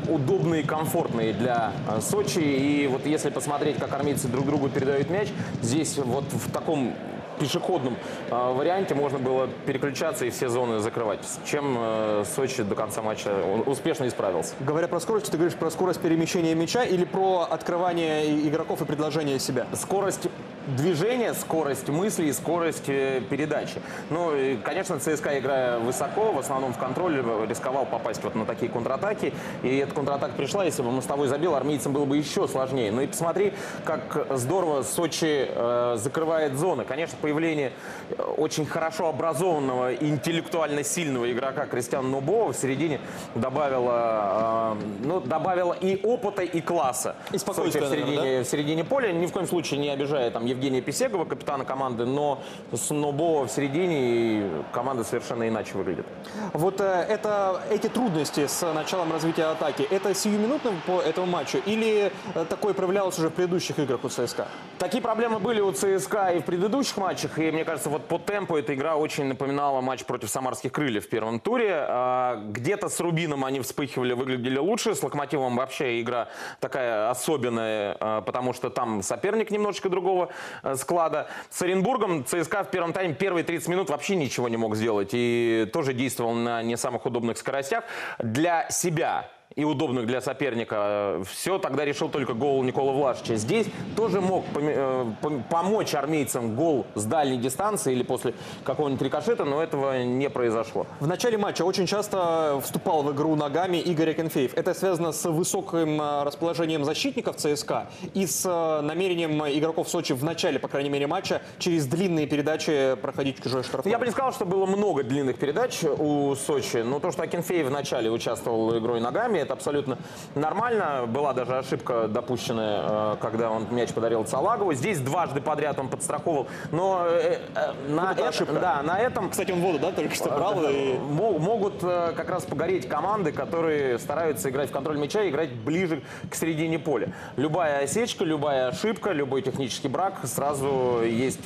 S2: удобные и комфортные для э, Сочи. И вот если посмотреть, как армейцы друг другу передают мяч, здесь вот в таком пешеходном э, варианте можно было переключаться и все зоны закрывать, чем э, Сочи до конца матча успешно исправился.
S24: Говоря про скорость, ты говоришь про скорость перемещения мяча или про открывание игроков и предложение себя?
S2: Скорость движения, скорость мысли и скорость э, передачи. Ну, и, конечно, ЦСКА, играя высоко, в основном в контроле, рисковал попасть вот на такие контратаки. И эта контратака пришла, если бы Мостовой забил, армейцам было бы еще сложнее. Ну и посмотри, как здорово Сочи э, закрывает зоны. Конечно, появление э, очень хорошо образованного и интеллектуально сильного игрока Кристиана Нубова в середине добавило, э, ну, добавило и опыта, и класса.
S24: И спокойствия,
S2: в середине,
S24: наверное, да?
S2: в середине поля. Ни в коем случае не обижая там Евгения Писегова, капитана команды, но с Нубова в середине и команда совершенно иначе выглядит.
S24: Вот э, это, эти трудности с началом развития атаки, это сиюминутно по этому матчу или э, такое проявлялось уже в предыдущих играх у ЦСКА?
S2: Такие проблемы были у ЦСКА и в предыдущих матчах, и мне кажется, вот по темпу эта игра очень напоминала матч против самарских крыльев в первом туре. А, Где-то с Рубином они вспыхивали, выглядели лучше, с Локомотивом вообще игра такая особенная, а, потому что там соперник немножечко другого склада. С Оренбургом ЦСКА в первом тайме первые 30 минут вообще ничего не мог сделать и тоже действовал на не самых удобных скоростях. Для себя и удобных для соперника. Все тогда решил только гол Никола Влашича. Здесь тоже мог э, пом- помочь армейцам гол с дальней дистанции или после какого-нибудь рикошета, но этого не произошло.
S24: В начале матча очень часто вступал в игру ногами Игорь Акинфеев. Это связано с высоким э, расположением защитников ЦСКА и с э, намерением игроков Сочи в начале, по крайней мере, матча через длинные передачи проходить чужой штрафной.
S2: Я бы не сказал, что было много длинных передач у Сочи, но то, что Акинфеев в начале участвовал игрой ногами, это абсолютно нормально. Была даже ошибка допущенная, э, когда он мяч подарил Салагову. Здесь дважды подряд он подстраховал, но э, э, на,
S24: это
S2: эт-
S24: ошибка.
S2: да, на этом...
S24: Кстати, он воду, да, только что брал и...
S2: Мо- Могут как раз погореть команды, которые стараются играть в контроль мяча и играть ближе к середине поля. Любая осечка, любая ошибка, любой технический брак, сразу есть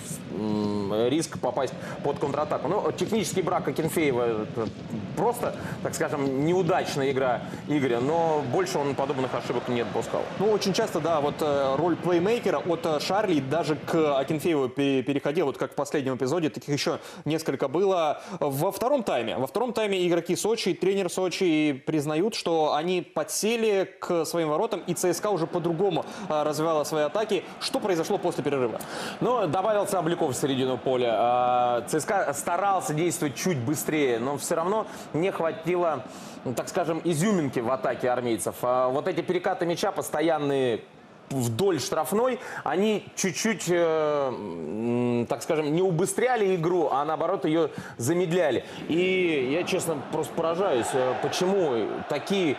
S2: риск попасть под контратаку. Ну, технический брак Акинфеева это просто, так скажем, неудачная игра Игоря, но больше он подобных ошибок не допускал.
S24: Ну, очень часто, да, вот э, роль плеймейкера от э, Шарли даже к Акинфееву пере- переходил, вот как в последнем эпизоде, таких еще несколько было. Во втором тайме, во втором тайме игроки Сочи, тренер Сочи признают, что они подсели к своим воротам, и ЦСКА уже по-другому э, развивала свои атаки. Что произошло после перерыва?
S2: Ну, добавился Обликов в середину поля. А, ЦСКА старался действовать чуть быстрее, но все равно не хватило, ну, так скажем, изюминки в атаке армейцев. А вот эти перекаты мяча постоянные вдоль штрафной, они чуть-чуть, э, так скажем, не убыстряли игру, а наоборот ее замедляли. И я, честно, просто поражаюсь, э, почему такие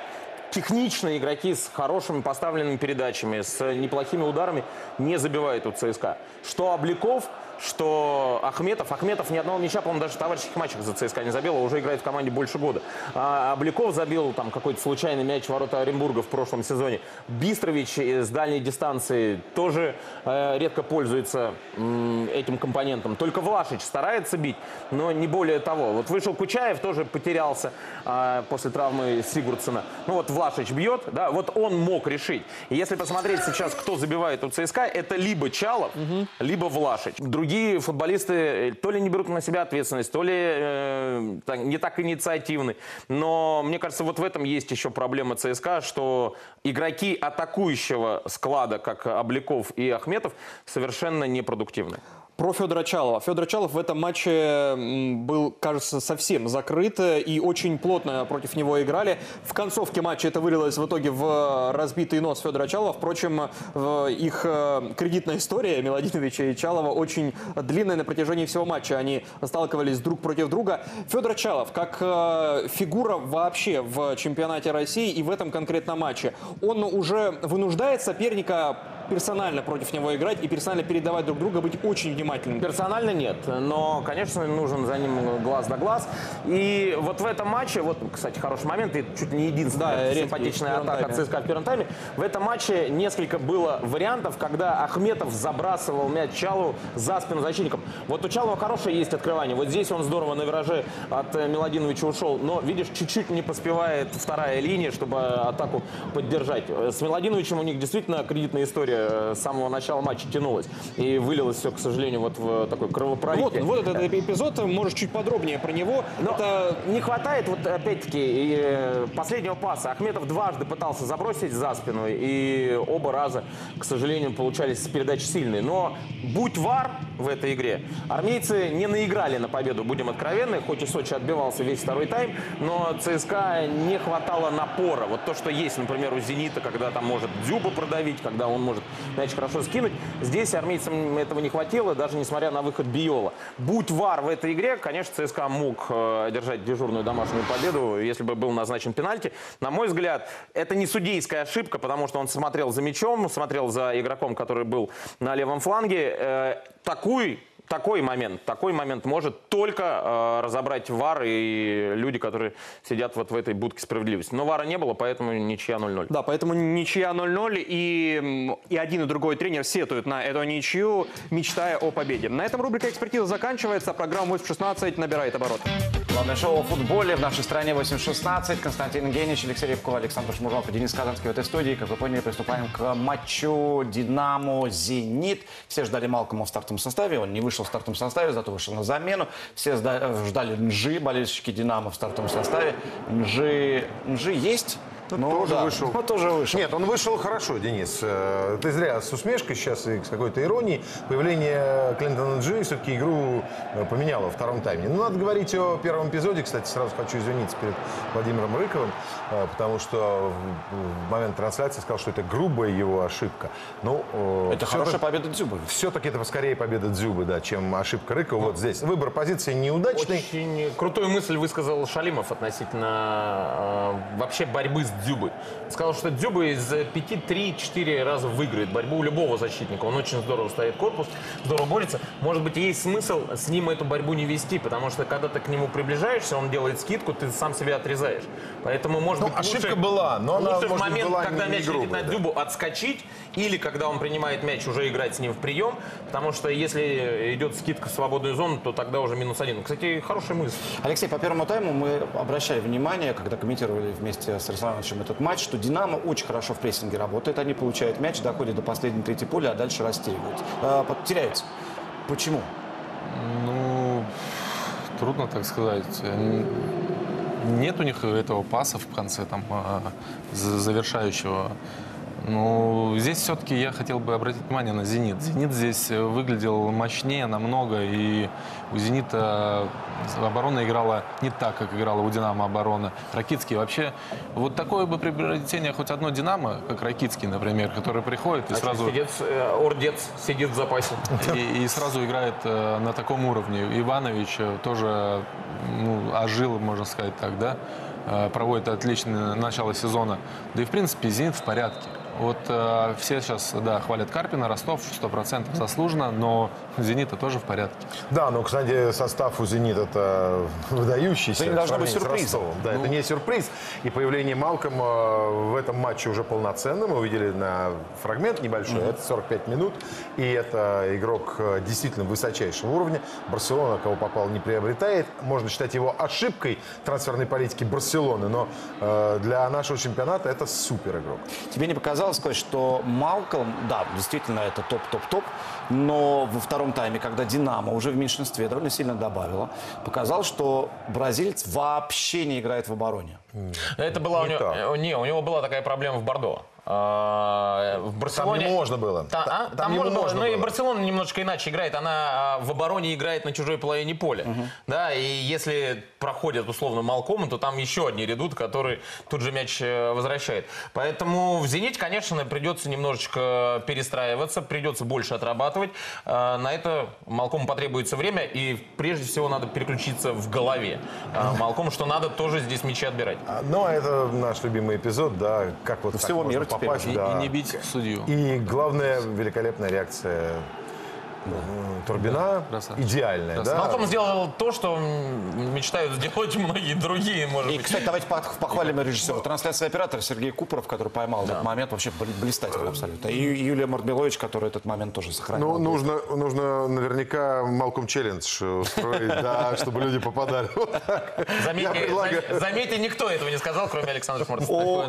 S2: техничные игроки с хорошими поставленными передачами, с неплохими ударами не забивают у ЦСКА. Что Обликов, что Ахметов. Ахметов ни одного мяча, по-моему, даже в товарищеских матчах за ЦСКА не забил, а уже играет в команде больше года. А Обликов забил там какой-то случайный мяч в ворота Оренбурга в прошлом сезоне. Бистрович э, с дальней дистанции тоже э, редко пользуется м, этим компонентом. Только Влашич старается бить, но не более того. Вот вышел Кучаев, тоже потерялся а, после травмы Сигурдсена. Ну вот Влашич бьет, да, вот он мог решить. И если посмотреть сейчас, кто забивает у ЦСКА, это либо Чалов, либо Влашич. Другие футболисты э, то ли не берут на себя ответственность, то ли э, не так инициативны. Но мне кажется, вот в этом есть еще проблема ЦСКА, что игроки атакующего склада, как Обликов и Ахметов, совершенно непродуктивны.
S24: Про Федора Чалова. Федор Чалов в этом матче был, кажется, совсем закрыт э, и очень плотно против него играли. В концовке матча это вылилось в итоге в разбитый нос Федора Чалова. Впрочем, их э, кредитная история Миладиновича и Чалова очень длинная на протяжении всего матча. Они сталкивались друг против друга. Федор Чалов, как э, фигура вообще в чемпионате России и в этом конкретном матче, он уже вынуждает соперника персонально против него играть и персонально передавать друг друга, быть очень внимательным.
S2: Персонально нет, но, конечно, нужен за ним глаз да глаз. И вот в этом матче, вот, кстати, хороший момент, и чуть не единственная
S24: Да,
S2: симпатичная атака. ЦСКА в первом тайме. В этом матче несколько было вариантов, когда Ахметов забрасывал мяч Чалу за спину защитников. Вот у Чалова хорошее есть открывание. Вот здесь он здорово на вираже от э, Миладиновича ушел, но, видишь, чуть-чуть не поспевает вторая линия, чтобы атаку поддержать. Э, С Миладиновичем у них действительно кредитная история э, с самого начала матча тянулась. И вылилось все, к сожалению, вот в такой кровопролитие.
S24: Вот, вот этот эпизод, можешь чуть подробнее про него.
S2: Но
S24: Это
S2: не хватает, вот опять-таки, э, последнего паса. Ахметов дважды пытался забросить за спину, и оба раза, к сожалению, получались передачи сильные. Но будь вар в этой игре, армейцы не наиграли на победу, будем откровенны, хоть и Сочи отбивался весь второй тайм, но ЦСКА не хватало напора. Вот то, что есть, например, у «Зенита», когда там может Дзюба продавить, когда он может мяч хорошо скинуть. Здесь армейцам этого не хватило, даже несмотря на выход Биола. Будь вар в этой игре, конечно, ЦСКА мог э, одержать дежурную домашнюю победу, если бы был назначен пенальти. На мой взгляд, это не судейская ошибка, потому что он смотрел за мячом, смотрел за игроком, который был на левом фланге. Такой такой момент, такой момент может только э, разобрать ВАР и люди, которые сидят вот в этой будке справедливости. Но ВАРа не было, поэтому ничья 0-0.
S24: Да, поэтому ничья 0-0, и, и один и другой тренер сетуют на эту ничью, мечтая о победе. На этом рубрика «Экспертиза» заканчивается, а программа «8-16» набирает оборот.
S1: Главное шоу о футболе в нашей стране 8.16. Константин Генич, Алексей Рябков, Александр Шмурнов и Денис Казанский в этой студии. Как вы поняли, приступаем к матчу «Динамо» «Зенит». Все ждали Малкома в стартовом составе. Он не вышел в стартовом составе, зато вышел на замену. Все ждали Нжи, болельщики «Динамо» в стартовом составе. Нжи, Нжи есть. Ну,
S3: тоже
S1: да,
S3: вышел.
S1: ну, тоже вышел.
S3: Нет, он вышел хорошо, Денис. Э, Ты зря с усмешкой сейчас и с какой-то иронией. Появление Клинтона Джи все-таки игру э, поменяло во втором тайме. Ну, надо говорить о первом эпизоде. Кстати, сразу хочу извиниться перед Владимиром Рыковым, э, потому что в момент трансляции сказал, что это грубая его ошибка. Ну,
S1: Это хорошая победа Дзюбы.
S3: Все-таки это скорее победа Дзюбы, да, чем ошибка Рыкова. Вот здесь выбор позиции неудачный.
S2: Очень крутую мысль высказал Шалимов относительно э, вообще борьбы с Дзюбой. Сказал, что Дзюба из 5-3-4 раза выиграет борьбу у любого защитника. Он очень здорово ставит корпус, здорово борется. Может быть, есть смысл с ним эту борьбу не вести, потому что когда ты к нему приближаешься, он делает скидку, ты сам себя отрезаешь. Поэтому, может
S3: Ну,
S2: быть,
S3: ошибка
S2: лучше,
S3: была, но она,
S2: лучше в
S3: может быть,
S2: момент,
S3: была
S2: когда
S3: не-
S2: мяч
S3: не
S2: летит
S3: грубая,
S2: на
S3: да.
S2: Дзюбу, отскочить, или когда он принимает мяч, уже играть с ним в прием, потому что если идет скидка в свободную зону, то тогда уже минус один. Кстати, хорошая мысль.
S1: Алексей, по первому тайму мы обращали внимание, когда комментировали вместе с Русланом Ивановичем этот матч, что «Динамо» очень хорошо в прессинге работает. Они получают мяч, доходят до последней третьей поля, а дальше растериваются. Э, под- теряются. Почему?
S4: Ну, трудно так сказать. Нет у них этого паса в конце, там, а, за- завершающего. Ну, здесь все-таки я хотел бы обратить внимание на «Зенит». «Зенит» здесь э, выглядел мощнее намного, и у «Зенита» оборона играла не так, как играла у «Динамо» оборона. Ракитский вообще... Вот такое бы приобретение хоть одно «Динамо», как Ракитский, например, который приходит и
S2: А
S4: сразу...
S2: Сидит, э, ордец сидит в запасе.
S4: И, и сразу играет э, на таком уровне. Иванович тоже ну, ожил, можно сказать так, да? Проводит отличное начало сезона. Да и, в принципе, «Зенит» в порядке. Вот э, все сейчас, да, хвалят Карпина, Ростов 100% заслуженно, но «Зенит» тоже в порядке.
S3: Да, но, кстати, состав у «Зенит»-то выдающийся.
S1: Это не должно быть сюрпризом.
S3: Да,
S1: Ну.
S3: это не сюрприз. И появление Малкома в этом матче уже полноценно. Мы увидели на фрагмент небольшой.
S1: Мгм.
S3: Это 45 минут. И это игрок э, действительно высочайшего уровня. Барселона, кого попал, не приобретает. Можно считать его ошибкой трансферной политики Барселоны. Но э, для нашего чемпионата это супер игрок.
S1: Тебе не показалось, сказать, что Малком, да, действительно, это топ-топ-топ, но во втором тайме, когда «Динамо» уже в меньшинстве довольно сильно добавила, показалось, что бразилец вообще не играет в обороне.
S2: Это была у него, не, у него была такая проблема в Бордо. А, В Барселоне...
S3: Там ему можно было.
S2: Та- а?
S3: Там
S2: Там,
S3: ему
S2: можно было.
S3: можно
S2: Но и. Барселона немножечко иначе играет. Она а, в обороне играет на чужой половине поля. Да, и если проходят условно Малкома, то там еще одни редут, который тут же мяч э, возвращает. Поэтому в «Зените», конечно, придется немножечко перестраиваться, придется больше отрабатывать. А, На это Малкому потребуется время, и прежде всего надо переключиться в голове. Малкому, что надо тоже здесь мячи отбирать.
S3: Ну, а это наш любимый эпизод, да, как вот так
S2: Всего мира теперь.
S3: попасть,
S2: И-
S3: да.
S2: и не бить
S4: судью.
S3: И главное, великолепная реакция Турбина, идеальная, да.
S2: Малком сделал то, что мечтают сделать многие другие, может
S1: И,
S2: быть.
S1: кстати, давайте пох- похвалим режиссера. Трансляция оператора Сергей Купоров, который поймал этот момент, вообще бл- блистательно абсолютно. И Юлия Мордбелович, который этот момент тоже сохранил.
S3: Ну, нужно, нужно наверняка Малком челлендж устроить, да, чтобы люди попадали.
S2: Заметьте, никто этого не сказал, кроме Александра Шмарца.
S1: О,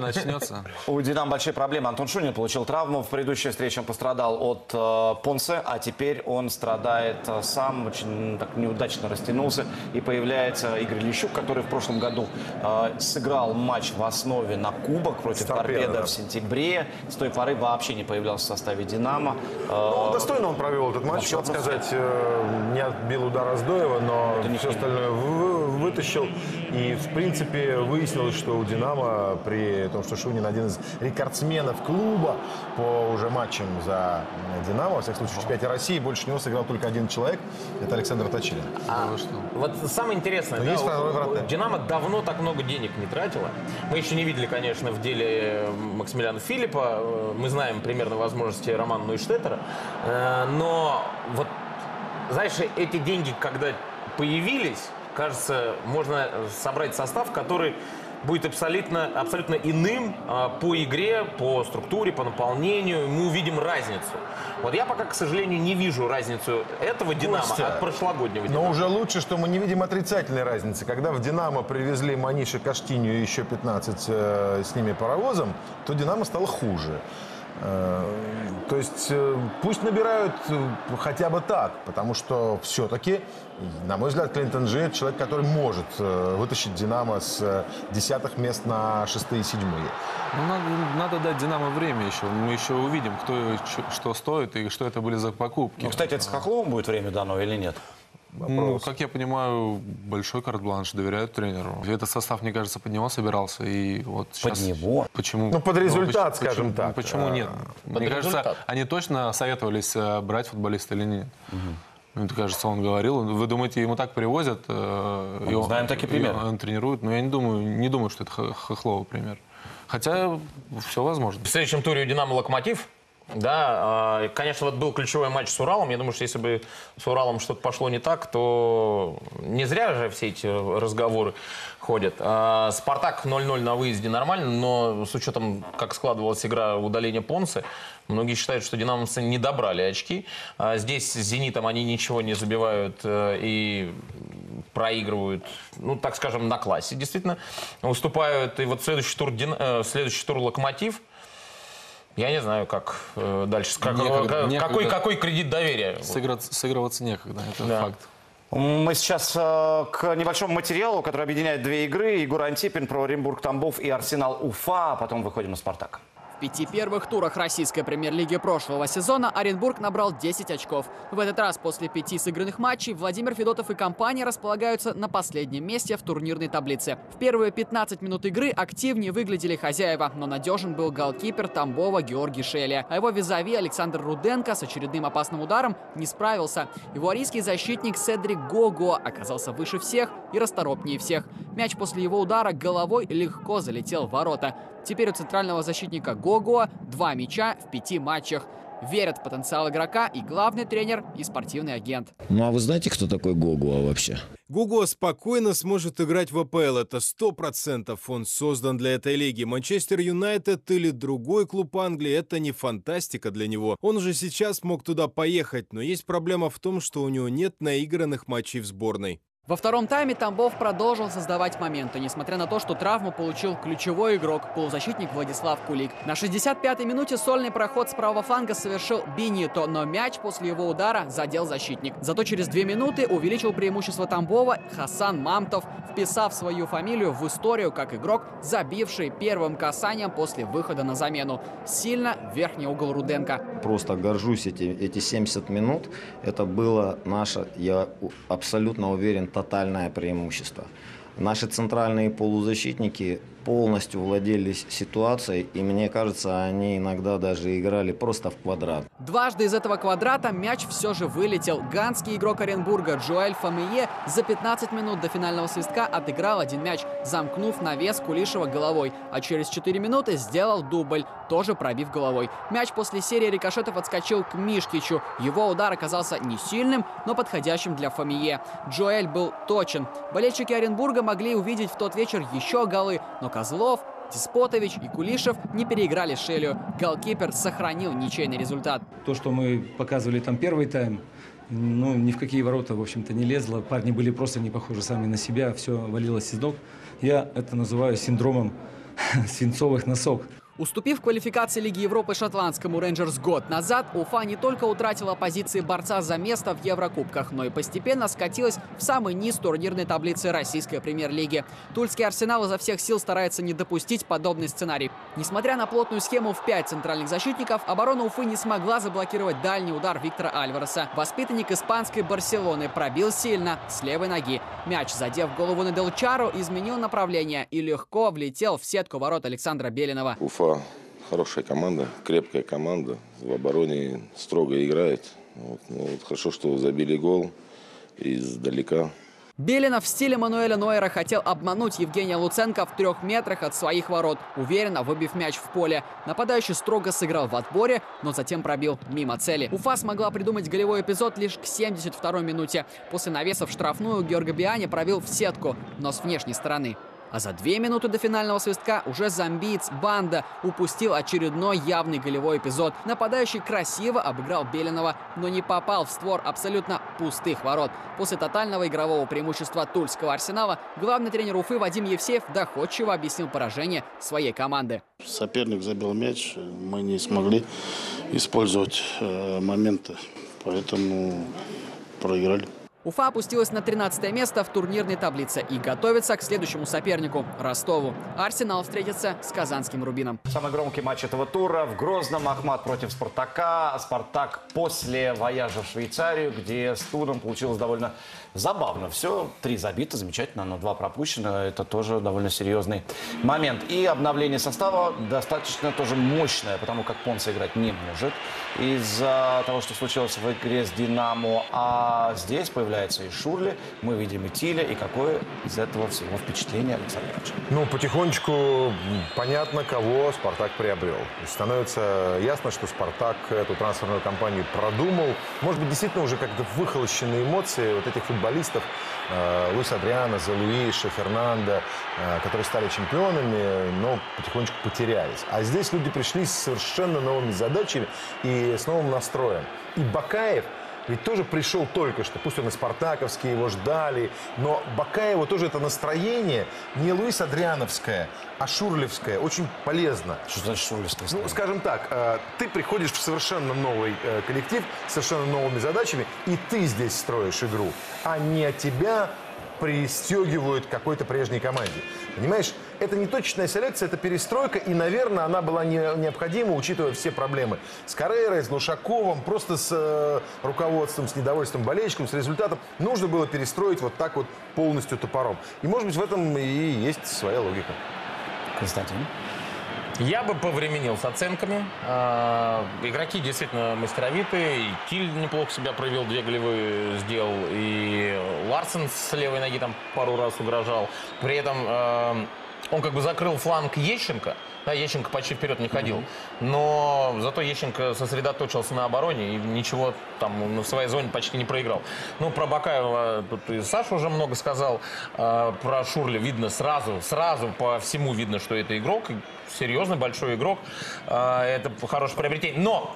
S1: У «Динамо» большие проблемы. Антон Шунин получил травму. В предыдущей встрече он пострадал от э, Понсе, а теперь он страдает э, сам, очень так неудачно растянулся. И появляется Игорь Лещук, который в прошлом году э, сыграл матч в основе на кубок против
S3: Торпедо,
S1: Торпеда
S3: да.
S1: в сентябре. С той поры вообще не появлялся в составе «Динамо». Э,
S3: Ну, достойно он провел этот матч, надо сказать, э, не отбил удар Аздоева, но все остальное вы- вытащил. И, в принципе, выяснилось, что у «Динамо», при том, что Шунин один из рекордсменов клуба по уже матчам за «Динамо», во всяком случае, в чемпионате России, больше него сыграл только один человек, это Александр Точилин.
S2: А, вот самое интересное,
S3: Но
S2: да,
S3: есть
S2: у-. Динамо давно так много денег не тратила. Мы еще не видели, конечно, в деле Максимилиана Филиппа. Э, Мы знаем примерно возможности Романа Нойштеттера. Э, Но вот, знаешь, эти деньги, когда появились, кажется, можно собрать состав, который будет абсолютно, абсолютно иным а, по игре, по структуре, по наполнению. Мы увидим разницу. Вот я пока, к сожалению, не вижу разницу этого «Динамо»
S3: Костя,
S2: от прошлогоднего «Динамо».
S3: Но уже лучше, что мы не видим отрицательной разницы. Когда в «Динамо» привезли Маниши Каштиню и еще 15 э, с ними паровозом, то «Динамо» стало хуже. Э, то есть э, пусть набирают э, хотя бы так, потому что все-таки, на мой взгляд, Клинтон Джи – это человек, который может вытащить «Динамо» с десятых мест на шестые и седьмые.
S4: Ну, надо, надо дать «Динамо» время еще. Мы еще увидим, кто что стоит и что это были за покупки.
S1: Ну, кстати, это с Хохловым будет время дано или нет?
S4: Ну, как я понимаю, большой карт-бланш доверяют тренеру. Этот состав, мне кажется, под него собирался. И вот сейчас...
S1: него?
S4: Почему?
S3: Ну, под результат,
S4: почему-
S3: скажем
S4: почему-
S3: так.
S4: Почему
S3: А,
S4: нет?
S3: под
S4: мне кажется,
S3: результат.
S4: они точно советовались, э, брать футболиста или нет. Мне кажется, он говорил. Вы думаете, ему так привозят? э, и
S1: Мы
S4: он-
S1: знаем такие примеры.
S4: Он, тренирует. Но я не думаю, не думаю, что это Хохлова пример. Хотя все возможно.
S2: В следующем туре у «Динамо» «Локомотив». Да, э, конечно, вот был ключевой матч с Уралом. Я думаю, что если бы с Уралом что-то пошло не так, то не зря же все эти разговоры ходят. А, Спартак 0-0 на выезде нормально, но с учетом, как складывалась игра удаления Понса, многие считают, что динамовцы не добрали очки. А Здесь с Зенитом они ничего не забивают э, и проигрывают, ну, так скажем, на классе. Действительно, уступают. И вот следующий тур, э, следующий тур «Локомотив». Я не знаю, как э, дальше. Как-
S4: Некогда-
S2: как-
S4: некогда.
S2: какой, какой кредит доверия?
S4: Сыграться, сыгрываться некогда, это
S2: Да.
S4: факт.
S1: Мы сейчас э, к небольшому материалу, который объединяет две игры. Егор Антипин про Оренбург Тамбов и Арсенал Уфа, а потом выходим на Спартак.
S25: В пяти первых турах российской премьер-лиги прошлого сезона Оренбург набрал 10 очков. В этот раз после пяти сыгранных матчей Владимир Федотов и компания располагаются на последнем месте в турнирной таблице. В первые 15 минут игры активнее выглядели хозяева, но надежен был голкипер Тамбова Георгий Шелли. А его визави Александр Руденко с очередным опасным ударом не справился. Его арийский защитник Седрик Гого оказался выше всех и расторопнее всех. Мяч после его удара головой легко залетел в ворота. Теперь у центрального защитника Гогуа – два мяча в пяти матчах. Верят в потенциал игрока и главный тренер, и спортивный агент.
S6: Ну а вы знаете, кто такой Гогуа вообще?
S26: Гуго спокойно сможет играть в АПЛ, это сто процентов. Он создан для этой лиги. Манчестер Юнайтед или другой клуб Англии – это не фантастика для него. Он уже сейчас мог туда поехать, но есть проблема в том, что у него нет наигранных матчей в сборной.
S25: Во втором тайме Тамбов продолжил создавать моменты, несмотря на то, что травму получил ключевой игрок, полузащитник Владислав Кулик. На 65-й минуте сольный проход с правого фланга совершил Бинито, но мяч после его удара задел защитник. Зато через две минуты увеличил преимущество Тамбова Хасан Мамтов, вписав свою фамилию в историю как игрок, забивший первым касанием после выхода на замену. Сильно верхний угол Руденко.
S6: Просто горжусь эти, эти 70 минут. Это было наше, я абсолютно уверен, тотальное преимущество. Наши центральные полузащитники полностью владели ситуацией, и мне кажется, они иногда даже играли просто в квадрат.
S25: Дважды из этого квадрата мяч все же вылетел. Ганский игрок Оренбурга Джоэль Фамие за 15 минут до финального свистка отыграл один мяч, замкнув навес Кулишева головой, а через 4 минуты сделал дубль, тоже пробив головой. Мяч после серии рикошетов отскочил к Мишкичу. Его удар оказался не сильным, но подходящим для Фамие. Джоэль был точен. Болельщики Оренбурга могли увидеть в тот вечер еще голы, но Козлов, Диспотович и Кулишев не переиграли Шелю. Голкипер сохранил ничейный результат.
S27: То, что мы показывали там первый тайм, ну, ни в какие ворота, в общем-то, не лезло. Парни были просто не похожи сами на себя, все валилось из ног. Я это называю синдромом свинцовых носок.
S25: Уступив квалификации Лиги Европы шотландскому Рейнджерс год назад, Уфа не только утратила позиции борца за место в Еврокубках, но и постепенно скатилась в самый низ турнирной таблицы российской премьер-лиги. Тульский арсенал изо всех сил старается не допустить подобный сценарий. Несмотря на плотную схему в пять центральных защитников, оборона Уфы не смогла заблокировать дальний удар Виктора Альвареса. Воспитанник испанской Барселоны пробил сильно, с левой ноги. Мяч, задев голову на Делчару, изменил направление и легко влетел в сетку ворот Александра Белинова.
S28: Уфа хорошая команда, крепкая команда. В обороне строго играет. Вот. Ну, вот хорошо, что забили гол издалека.
S25: Белинов в стиле Мануэля Нойера хотел обмануть Евгения Луценко в трех метрах от своих ворот, уверенно выбив мяч в поле. Нападающий строго сыграл в отборе, но затем пробил мимо цели. Уфа смогла придумать голевой эпизод лишь к 72-й минуте. После навеса в штрафную Георга Биани пробил в сетку, но с внешней стороны. А за две минуты до финального свистка уже зомбиец Банда упустил очередной явный голевой эпизод. Нападающий красиво обыграл Белинова, но не попал в створ абсолютно пустых ворот. После тотального игрового преимущества Тульского Арсенала главный тренер Уфы Вадим Евсеев доходчиво объяснил поражение своей команды.
S29: Соперник забил мяч, мы не смогли использовать э, моменты, поэтому проиграли.
S25: Уфа опустилась на 13 место в турнирной таблице и готовится к следующему сопернику – Ростову. Арсенал встретится с казанским Рубином.
S1: Самый громкий матч этого тура в Грозном. Ахмат против Спартака. Спартак после вояжа в Швейцарию, где с Туром получилось довольно забавно. Все, три забиты, замечательно, но два пропущено. Это тоже довольно серьезный момент. И обновление состава достаточно тоже мощное, потому как Понса играть не может из-за того, что случилось в игре с Динамо. А здесь появляется и Шурли, мы видим и Тиля, и какое из этого всего впечатление Александра Ильича?
S3: Ну, потихонечку понятно, кого «Спартак» приобрел. Становится ясно, что «Спартак» эту трансферную кампанию продумал. Может быть, действительно уже как-то выхолощенные эмоции вот этих футболистов э, Луис Адриана, Залуиша, Фернандо, э, которые стали чемпионами, но потихонечку потерялись. А здесь люди пришли с совершенно новыми задачами и с новым настроем. И Бакаев ведь тоже пришел только что, пусть он и спартаковский, его ждали, но Бакаеву тоже это настроение не Луис Адриановское, а Шурлевское, очень полезно.
S1: Что значит Шурлевское?
S3: Ну, скажем так, э, ты приходишь в совершенно новый э, коллектив, совершенно новыми задачами, и ты здесь строишь игру, а не тебя пристегивают какой-то прежней команде. Понимаешь, это не точечная селекция, это перестройка, и, наверное, она была не, необходима, учитывая все проблемы с Каррерой, с Глушаковым, просто с э, руководством, с недовольством болельщиком, с результатом. Нужно было перестроить вот так вот полностью топором. И, может быть, в этом и есть своя логика.
S1: Константин?
S2: Я бы повременил с оценками. А, игроки действительно мастеровитые. И Киль неплохо себя провел, две голевые сделал. И Ларсен с левой ноги там пару раз угрожал. При этом а, Он как бы закрыл фланг Ещенко. Да, Ещенко почти вперед не ходил. Но зато Ещенко сосредоточился на обороне и ничего там в своей зоне почти не проиграл. Ну, про Бакаева тут и Саша уже много сказал. А, про Шурли видно сразу, сразу по всему видно, что это игрок. Серьезный, большой игрок. А, это хорошее приобретение. Но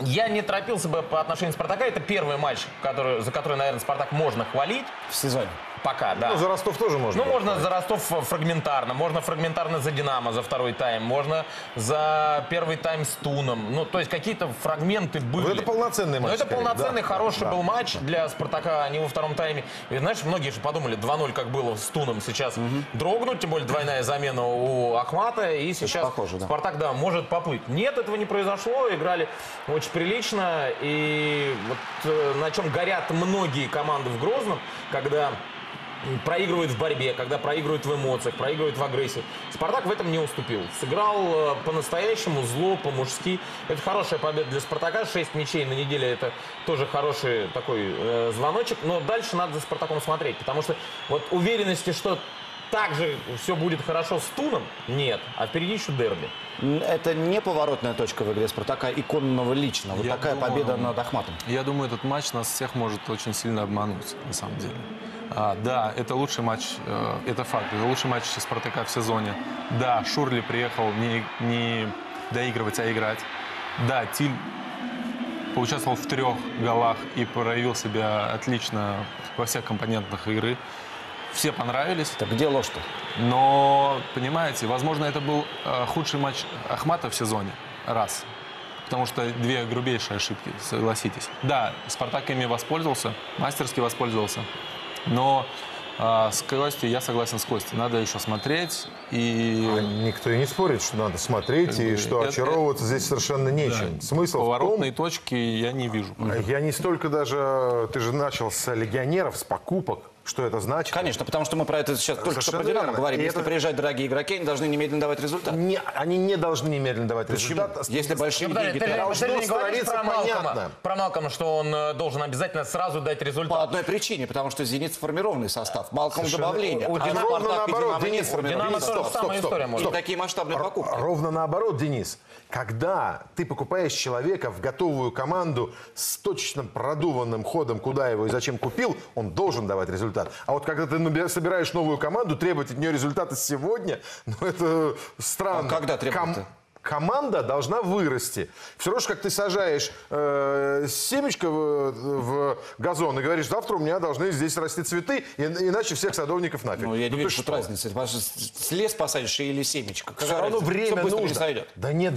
S2: я не торопился бы по отношению к Спартака. Это первый матч, который, за который, наверное, Спартак можно хвалить.
S1: В сезоне.
S2: Пока, да.
S3: Ну, за Ростов тоже можно.
S2: Ну, можно за Ростов фрагментарно, можно фрагментарно за Динамо за второй тайм, можно за первый тайм с Туном. Ну, то есть какие-то фрагменты были.
S3: Ну, это полноценный матч.
S2: Ну, это
S3: скорее,
S2: полноценный,
S3: да.
S2: хороший
S3: Да.
S2: был матч для Спартака, они во втором тайме. И знаешь, многие же подумали, 2-0 как было с Туном сейчас дрогнуть, тем более двойная замена у Ахмата, и сейчас
S1: похоже, да.
S2: Спартак, да, может поплыть. Нет, этого не произошло, играли очень прилично, и вот э, на чем горят многие команды в Грозном, когда проигрывают в борьбе, когда проигрывают в эмоциях, проигрывают в агрессии. Спартак в этом не уступил. Сыграл э, по-настоящему, зло, по-мужски. Это хорошая победа для Спартака. Шесть мячей на неделе это тоже хороший такой э, звоночек. Но дальше надо за Спартаком смотреть, потому что вот уверенности, что так же все будет хорошо с Туном, нет. А впереди еще дерби.
S1: Это не поворотная точка в игре Спартака, иконного лично. Вот
S4: Я
S1: такая
S4: думаю,
S1: победа над Ахматом.
S4: Я думаю, этот матч нас всех может очень сильно обмануть, на самом деле. А, да, это лучший матч, э, это факт, это лучший матч Спартака в сезоне. Да, Шурли приехал не, не доигрывать, а играть. Да, Тиль поучаствовал в трех голах и проявил себя отлично во всех компонентах игры. Все понравились.
S1: Так где ложь-то?
S4: Но, понимаете, возможно, это был э, худший матч Ахмата в сезоне. Раз. Потому что две грубейшие ошибки, согласитесь. Да, Спартак ими воспользовался, мастерски воспользовался. Но э, с Костей я согласен с Костей. Надо еще смотреть. И...
S3: А никто и не спорит, что надо смотреть, и
S4: бы
S3: что
S4: это-
S3: очаровываться здесь совершенно нечем. Смысл в том,
S4: точки я не вижу.
S3: я не столько даже... Ты же начал с легионеров, с покупок. Что это значит?
S1: Конечно, потому что мы про это сейчас только что
S3: Совершенно
S1: про Динамо говорим.
S3: И
S1: Если
S3: это-
S1: приезжать дорогие игроки, они должны немедленно давать результат.
S3: Не, они не должны немедленно давать
S1: Почему?
S3: результат.
S1: Если большие
S2: Подожди,
S1: деньги,
S2: ты, ты же не говоришь про Малкома,
S3: понятно.
S2: про Малкома, что он э, должен обязательно сразу дать результат.
S1: По одной причине, потому что «Зенит» сформированный состав. Малком
S3: Совершенно-
S1: добавление.
S3: у
S1: а
S3: Динамо
S1: «Спартак»
S3: ровно наоборот,
S1: «Динамо» не
S3: Денис.
S2: Динамо тоже
S3: стоп,
S2: самая
S3: стоп,
S2: история
S3: стоп.
S2: может
S1: И такие масштабные покупки.
S3: Ровно наоборот, Денис. Когда ты покупаешь человека в готовую команду с точно продуманным ходом, куда его и зачем купил, он должен давать результат. А вот когда ты собираешь новую команду, требовать от нее результата сегодня, ну это странно.
S1: А когда требовать-то?
S3: Команда должна вырасти. Все равно, как ты сажаешь э, семечко в, в газон и говоришь, завтра у меня должны здесь расти цветы, и- иначе всех садовников нафиг.
S1: Ну, я не
S3: ты
S1: вижу
S3: что?
S1: с- Лес посадишь или семечко.
S3: Все
S1: Какая
S3: равно
S1: разница?
S3: время нужно.
S1: пересойдет.
S3: Да нет,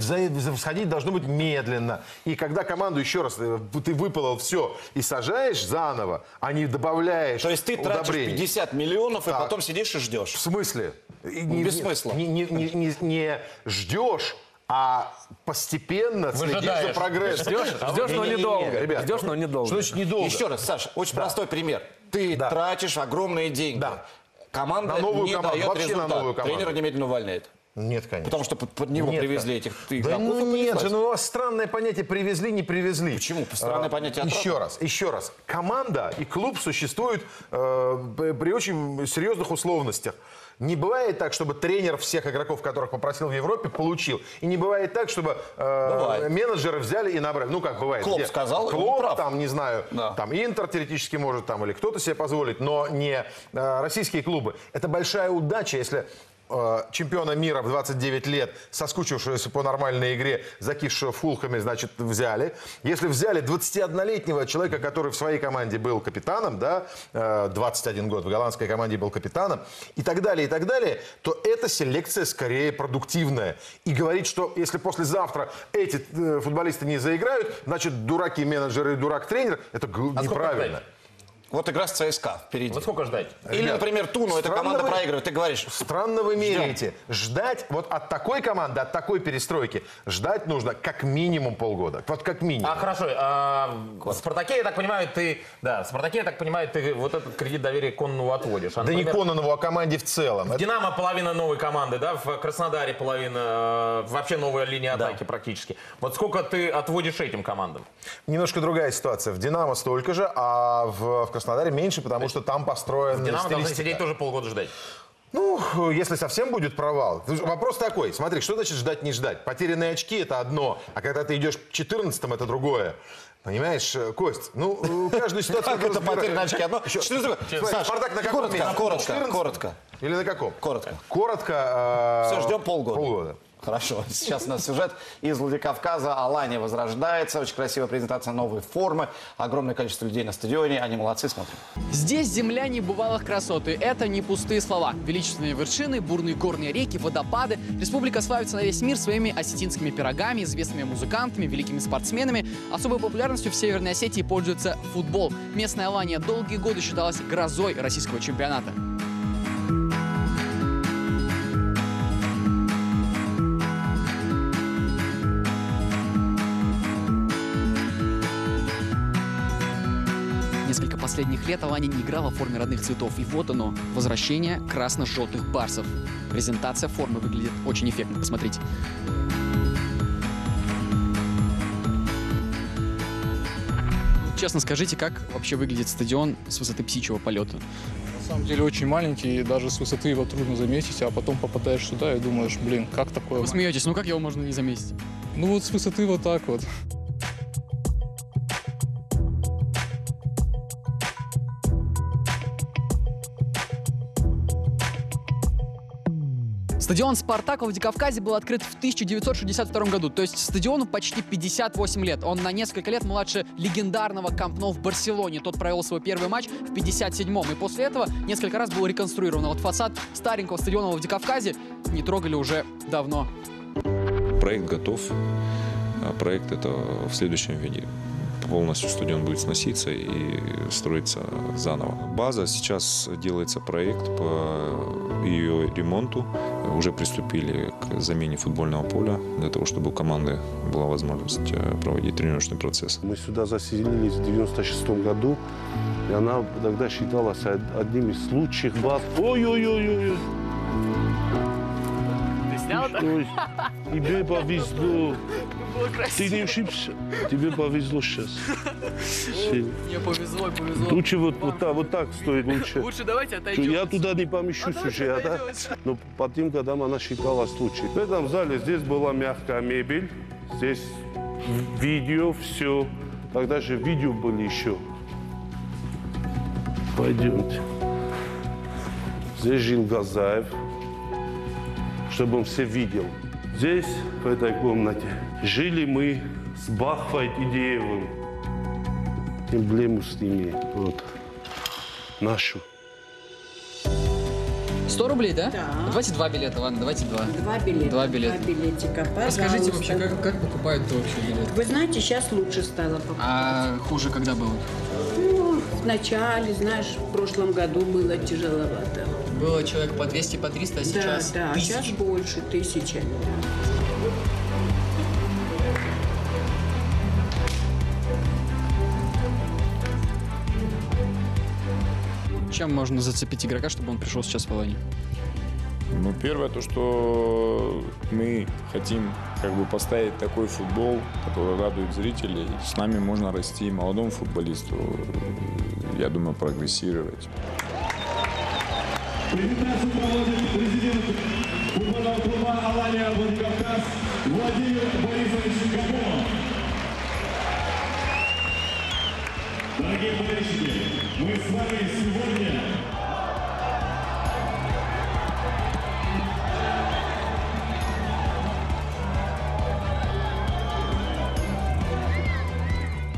S3: всходить должно быть медленно. И когда команду, еще раз, э, ты выпалол все и сажаешь заново, а не добавляешь
S1: То есть ты тратишь
S3: удобрений.
S1: 50 миллионов, и
S3: Так.
S1: потом сидишь и ждешь.
S3: В смысле? И
S1: Ну,
S3: не-
S1: без
S3: не-
S1: смысла.
S3: Не, не- не- не- не ждешь, а постепенно следишь за прогрессом.
S4: Ждешь, ждешь, но недолго.
S3: ребят.
S4: Ждешь, но недолго.
S3: Что значит недолго?
S1: Еще раз, Саша, очень простой пример. Ты
S3: Да.
S1: тратишь огромные деньги.
S3: Да.
S1: Команда
S3: На новую
S1: не
S3: команду,
S1: дает
S3: вообще на
S1: результат.
S3: новую команду.
S1: Тренера немедленно увольняет.
S3: Нет, конечно.
S1: Потому что под, под него
S3: Нет,
S1: привезли этих
S3: Да
S1: игроков.
S3: ну нет же, ну у вас странное понятие привезли, не привезли.
S1: Почему? Странное
S3: А,
S1: понятие
S3: Еще
S1: отрава.
S3: раз, еще раз. Команда и клуб существуют э, при очень серьезных условностях. Не бывает так, чтобы тренер всех игроков, которых попросил в Европе, получил. И не бывает так, чтобы э,
S1: Бывает.
S3: менеджеры взяли и набрали. Ну, как бывает.
S1: Клоп
S3: где?
S1: сказал,
S3: Клоп,
S1: прав.
S3: там, не знаю,
S1: Да.
S3: там Интер теоретически может, там, или кто-то себе позволить, но не э, российские клубы. Это большая удача, если э, чемпиона мира в 29 лет, соскучившегося по нормальной игре, закисшего фулхами, значит, взяли. Если взяли 21-летнего человека, который в своей команде был капитаном, да, э, 21 год в голландской команде был капитаном, и так далее, и так далее, то эта селекция скорее продуктивная. И говорить, что если послезавтра эти э, футболисты не заиграют, значит, дураки менеджеры и дурак тренер, это
S2: А
S3: неправильно.
S1: Вот игра с ЦСКА впереди.
S2: Вот сколько ждать?
S1: Или,
S3: Ребят,
S1: например, Туну, эта команда
S3: вы-
S1: проигрывает. Ты говоришь,
S3: Странно вы меряете. Ждать вот от такой команды, от такой перестройки, ждать нужно как минимум полгода. Вот как минимум.
S2: А, хорошо. А, в Спартаке, я так понимаю, ты... Да, в Спартаке, я так понимаю, ты вот этот кредит доверия Коннову отводишь. А,
S3: да не
S2: например,
S3: Кононову, а команде в целом.
S2: В Динамо половина новой команды, да, в Краснодаре половина, э, вообще новая линия атаки практически. Вот сколько ты отводишь этим командам?
S3: Немножко другая ситуация. В «Динамо» столько же, а в, в Краснодаре меньше, потому что там построен
S2: В Динамо должны сидеть тоже полгода ждать.
S3: Ну, если совсем будет провал. Вопрос такой. Смотри, что значит ждать, не ждать? Потерянные очки – это одно, а когда ты идешь 14 это другое. Понимаешь, э, Кость, ну, каждую ситуацию...
S1: Как это потерянные очки? Одно? Что это такое?
S3: Спартак на каком
S1: коротко, коротко,
S3: 14?
S1: коротко.
S3: Или на каком?
S1: Коротко.
S3: Коротко. э,
S1: Все, ждем полгода.
S3: Полгода.
S1: Хорошо. Сейчас у нас сюжет из Владикавказа. Алания возрождается. Очень красивая презентация новой формы. Огромное количество людей на стадионе. Они молодцы. Смотрим.
S25: Здесь земля небывалых красот, и это не пустые слова. Величественные вершины, бурные горные реки, водопады. Республика славится на весь мир своими осетинскими пирогами, известными музыкантами, великими спортсменами. Особой популярностью в Северной Осетии пользуется футбол. Местная Алания долгие годы считалась грозой российского чемпионата. Последних лет Алания не играла в форме родных цветов. И вот оно, возвращение красно-желтых барсов. Презентация формы выглядит очень эффектно. Посмотрите. Честно скажите, как вообще выглядит стадион с высоты птичьего полета?
S30: На самом деле очень маленький, и даже с высоты его трудно заметить, а потом попадаешь сюда и думаешь, блин, как такое?
S25: Вы смеетесь, ну как его можно не заметить?
S30: Ну вот с высоты вот так вот.
S25: Стадион «Спартак» в Владикавказе был открыт в 1962 году, то есть стадиону почти 58 лет. Он на несколько лет младше легендарного Камп Ноу в Барселоне. Тот провел свой первый матч в 57-м, и после этого несколько раз был реконструирован. Вот фасад старенького стадиона в Владикавказе не трогали уже давно.
S31: Проект готов. А Проект это в следующем виде. Полностью стадион будет сноситься и строиться заново. База, сейчас делается проект по ее ремонту. Уже приступили к замене футбольного поля для того, чтобы у команды была возможность э, проводить тренировочный процесс.
S32: Мы сюда заселились в 96 году, и она тогда считалась од- одним из лучших баз. Ой-ой-ой-ой.
S25: Ты снял
S32: Ой, тебе повезло. Ты не ошибся. Тебе повезло сейчас. Сильно.
S25: Мне повезло, повезло.
S32: Лучше вот, вот, так, вот так стоит лучше.
S25: Лучше давайте отойдем.
S32: я туда не помещусь уже, а, да? Но по тем годам она считалась лучшей. В этом зале здесь была мягкая мебель, здесь видео, все. Тогда же видео были еще. Пойдемте. Здесь жил Газаев, чтобы он все видел. Здесь, в этой комнате, жили мы с Бахфой и Деевым. Эмблему с ними, вот, нашу.
S25: 100 рублей, да?
S33: Да.
S25: Давайте два билета, ладно, давайте два.
S33: Два билета.
S25: Два билета.
S33: Два билетика,
S25: Расскажите
S33: пожалуйста.
S25: вообще, как, как покупают вообще билет?
S33: Вы знаете, сейчас лучше стало покупать.
S25: А хуже когда было?
S33: Ну, в начале, знаешь, в прошлом году было тяжеловато.
S25: Было человек по 200, по 300, а сейчас
S33: да, да, сейчас больше тысячи.
S25: Чем можно зацепить игрока, чтобы он пришел сейчас в Аланию?
S34: Ну, первое, то, что мы хотим как бы поставить такой футбол, который радует зрителей. С нами можно расти молодому футболисту, я думаю, прогрессировать.
S35: Презентацию проводит президент футбольного клуба «Алания Владикавказ» Владимир Борисович Дорогие болельщики, мы с вами сегодня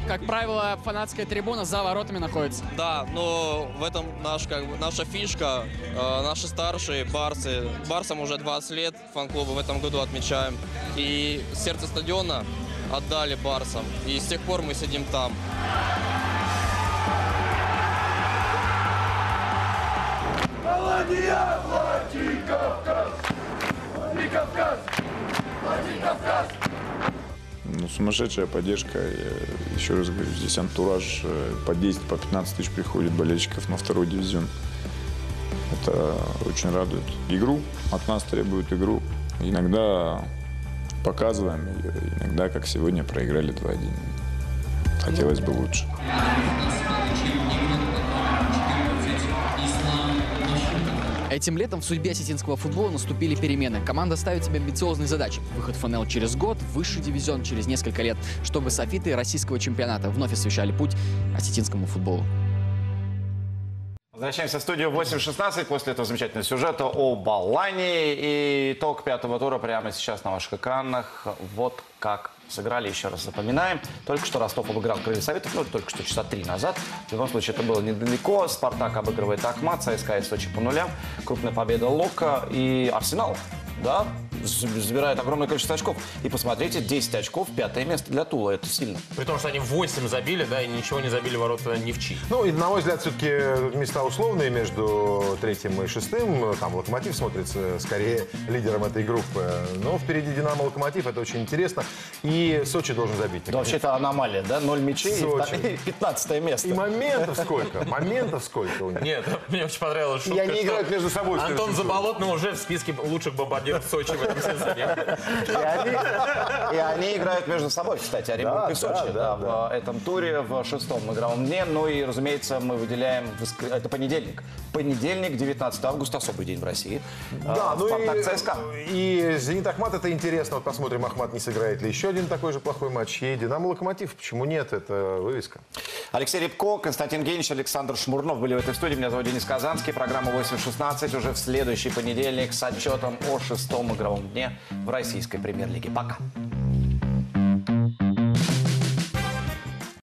S25: Как правило, фанатская трибуна за воротами находится.
S36: Да, но в этом наш, как бы, наша фишка. Э, наши старшие барсы. Барсам уже 20 лет фан-клуба в этом году отмечаем. И сердце стадиона отдали барсам. И с тех пор мы сидим там.
S35: Алания Владикавказ! Владикавказ! Владикавказ!
S34: Ну, сумасшедшая поддержка. Я еще раз говорю, здесь антураж э, по 10, по 15 тысяч приходит болельщиков на второй дивизион. Это очень радует. Игру от нас требуют игру. Иногда показываем иногда, как сегодня, проиграли 2-1. Хотелось бы лучше.
S25: Этим летом в судьбе осетинского футбола наступили перемены. Команда ставит себе амбициозные задачи. Выход в ФНЛ через год, высший дивизион через несколько лет, чтобы софиты российского чемпионата вновь освещали путь осетинскому футболу.
S1: Возвращаемся в студию 8.16 после этого замечательного сюжета о Балане. И итог пятого тура прямо сейчас на ваших экранах. Вот как сыграли, еще раз запоминаем. Только что Ростов обыграл Крылья Советов, ну, только что часа три назад. В любом случае, это было недалеко. Спартак обыгрывает Ахмат, ЦСКА и Сочи по нулям. Крупная победа Лока и Арсенал. Да, забирает огромное количество очков. И посмотрите, 10 очков, пятое место для Тула. Это сильно.
S2: При том, что они 8 забили, да, и ничего не забили ворота ни в чи.
S3: Ну, и, на мой взгляд, все-таки места условные между третьим и шестым. Там Локомотив смотрится скорее лидером этой группы. Но впереди Динамо Локомотив, это очень интересно. И Сочи должен забить.
S1: Да, вообще это аномалия, да? Ноль мячей
S3: Сочи.
S1: и 15 место.
S3: И моментов сколько? Моментов сколько у них?
S2: Нет, мне очень понравилась шутка,
S3: И они
S2: что
S3: играют между собой
S2: Антон. Заболотный уже в списке лучших бомбардиров Сочи в.
S1: И они, и они играют между собой, кстати, Оренбург
S3: Да,
S1: и Сочи
S3: да,
S1: да,
S3: да,
S1: в этом туре, в шестом игровом дне. Ну и, разумеется, мы выделяем, воск- это понедельник. Понедельник, 19 августа, особый день в России.
S3: Да,
S1: А,
S3: ну
S1: Спартак
S3: и,
S1: ЦСКА.
S3: и Зенит Ахмат это интересно. Вот посмотрим, Ахмат не сыграет ли еще один такой же плохой матч. И Динамо Локомотив. Почему нет? Это вывеска.
S1: Алексей Рябко, Константин Генич, Александр Шмурнов были в этой студии. Меня зовут Денис Казанский. Программа 8.16 уже в следующий понедельник с отчетом о шестом игровом дне в российской премьер-лиге. Пока.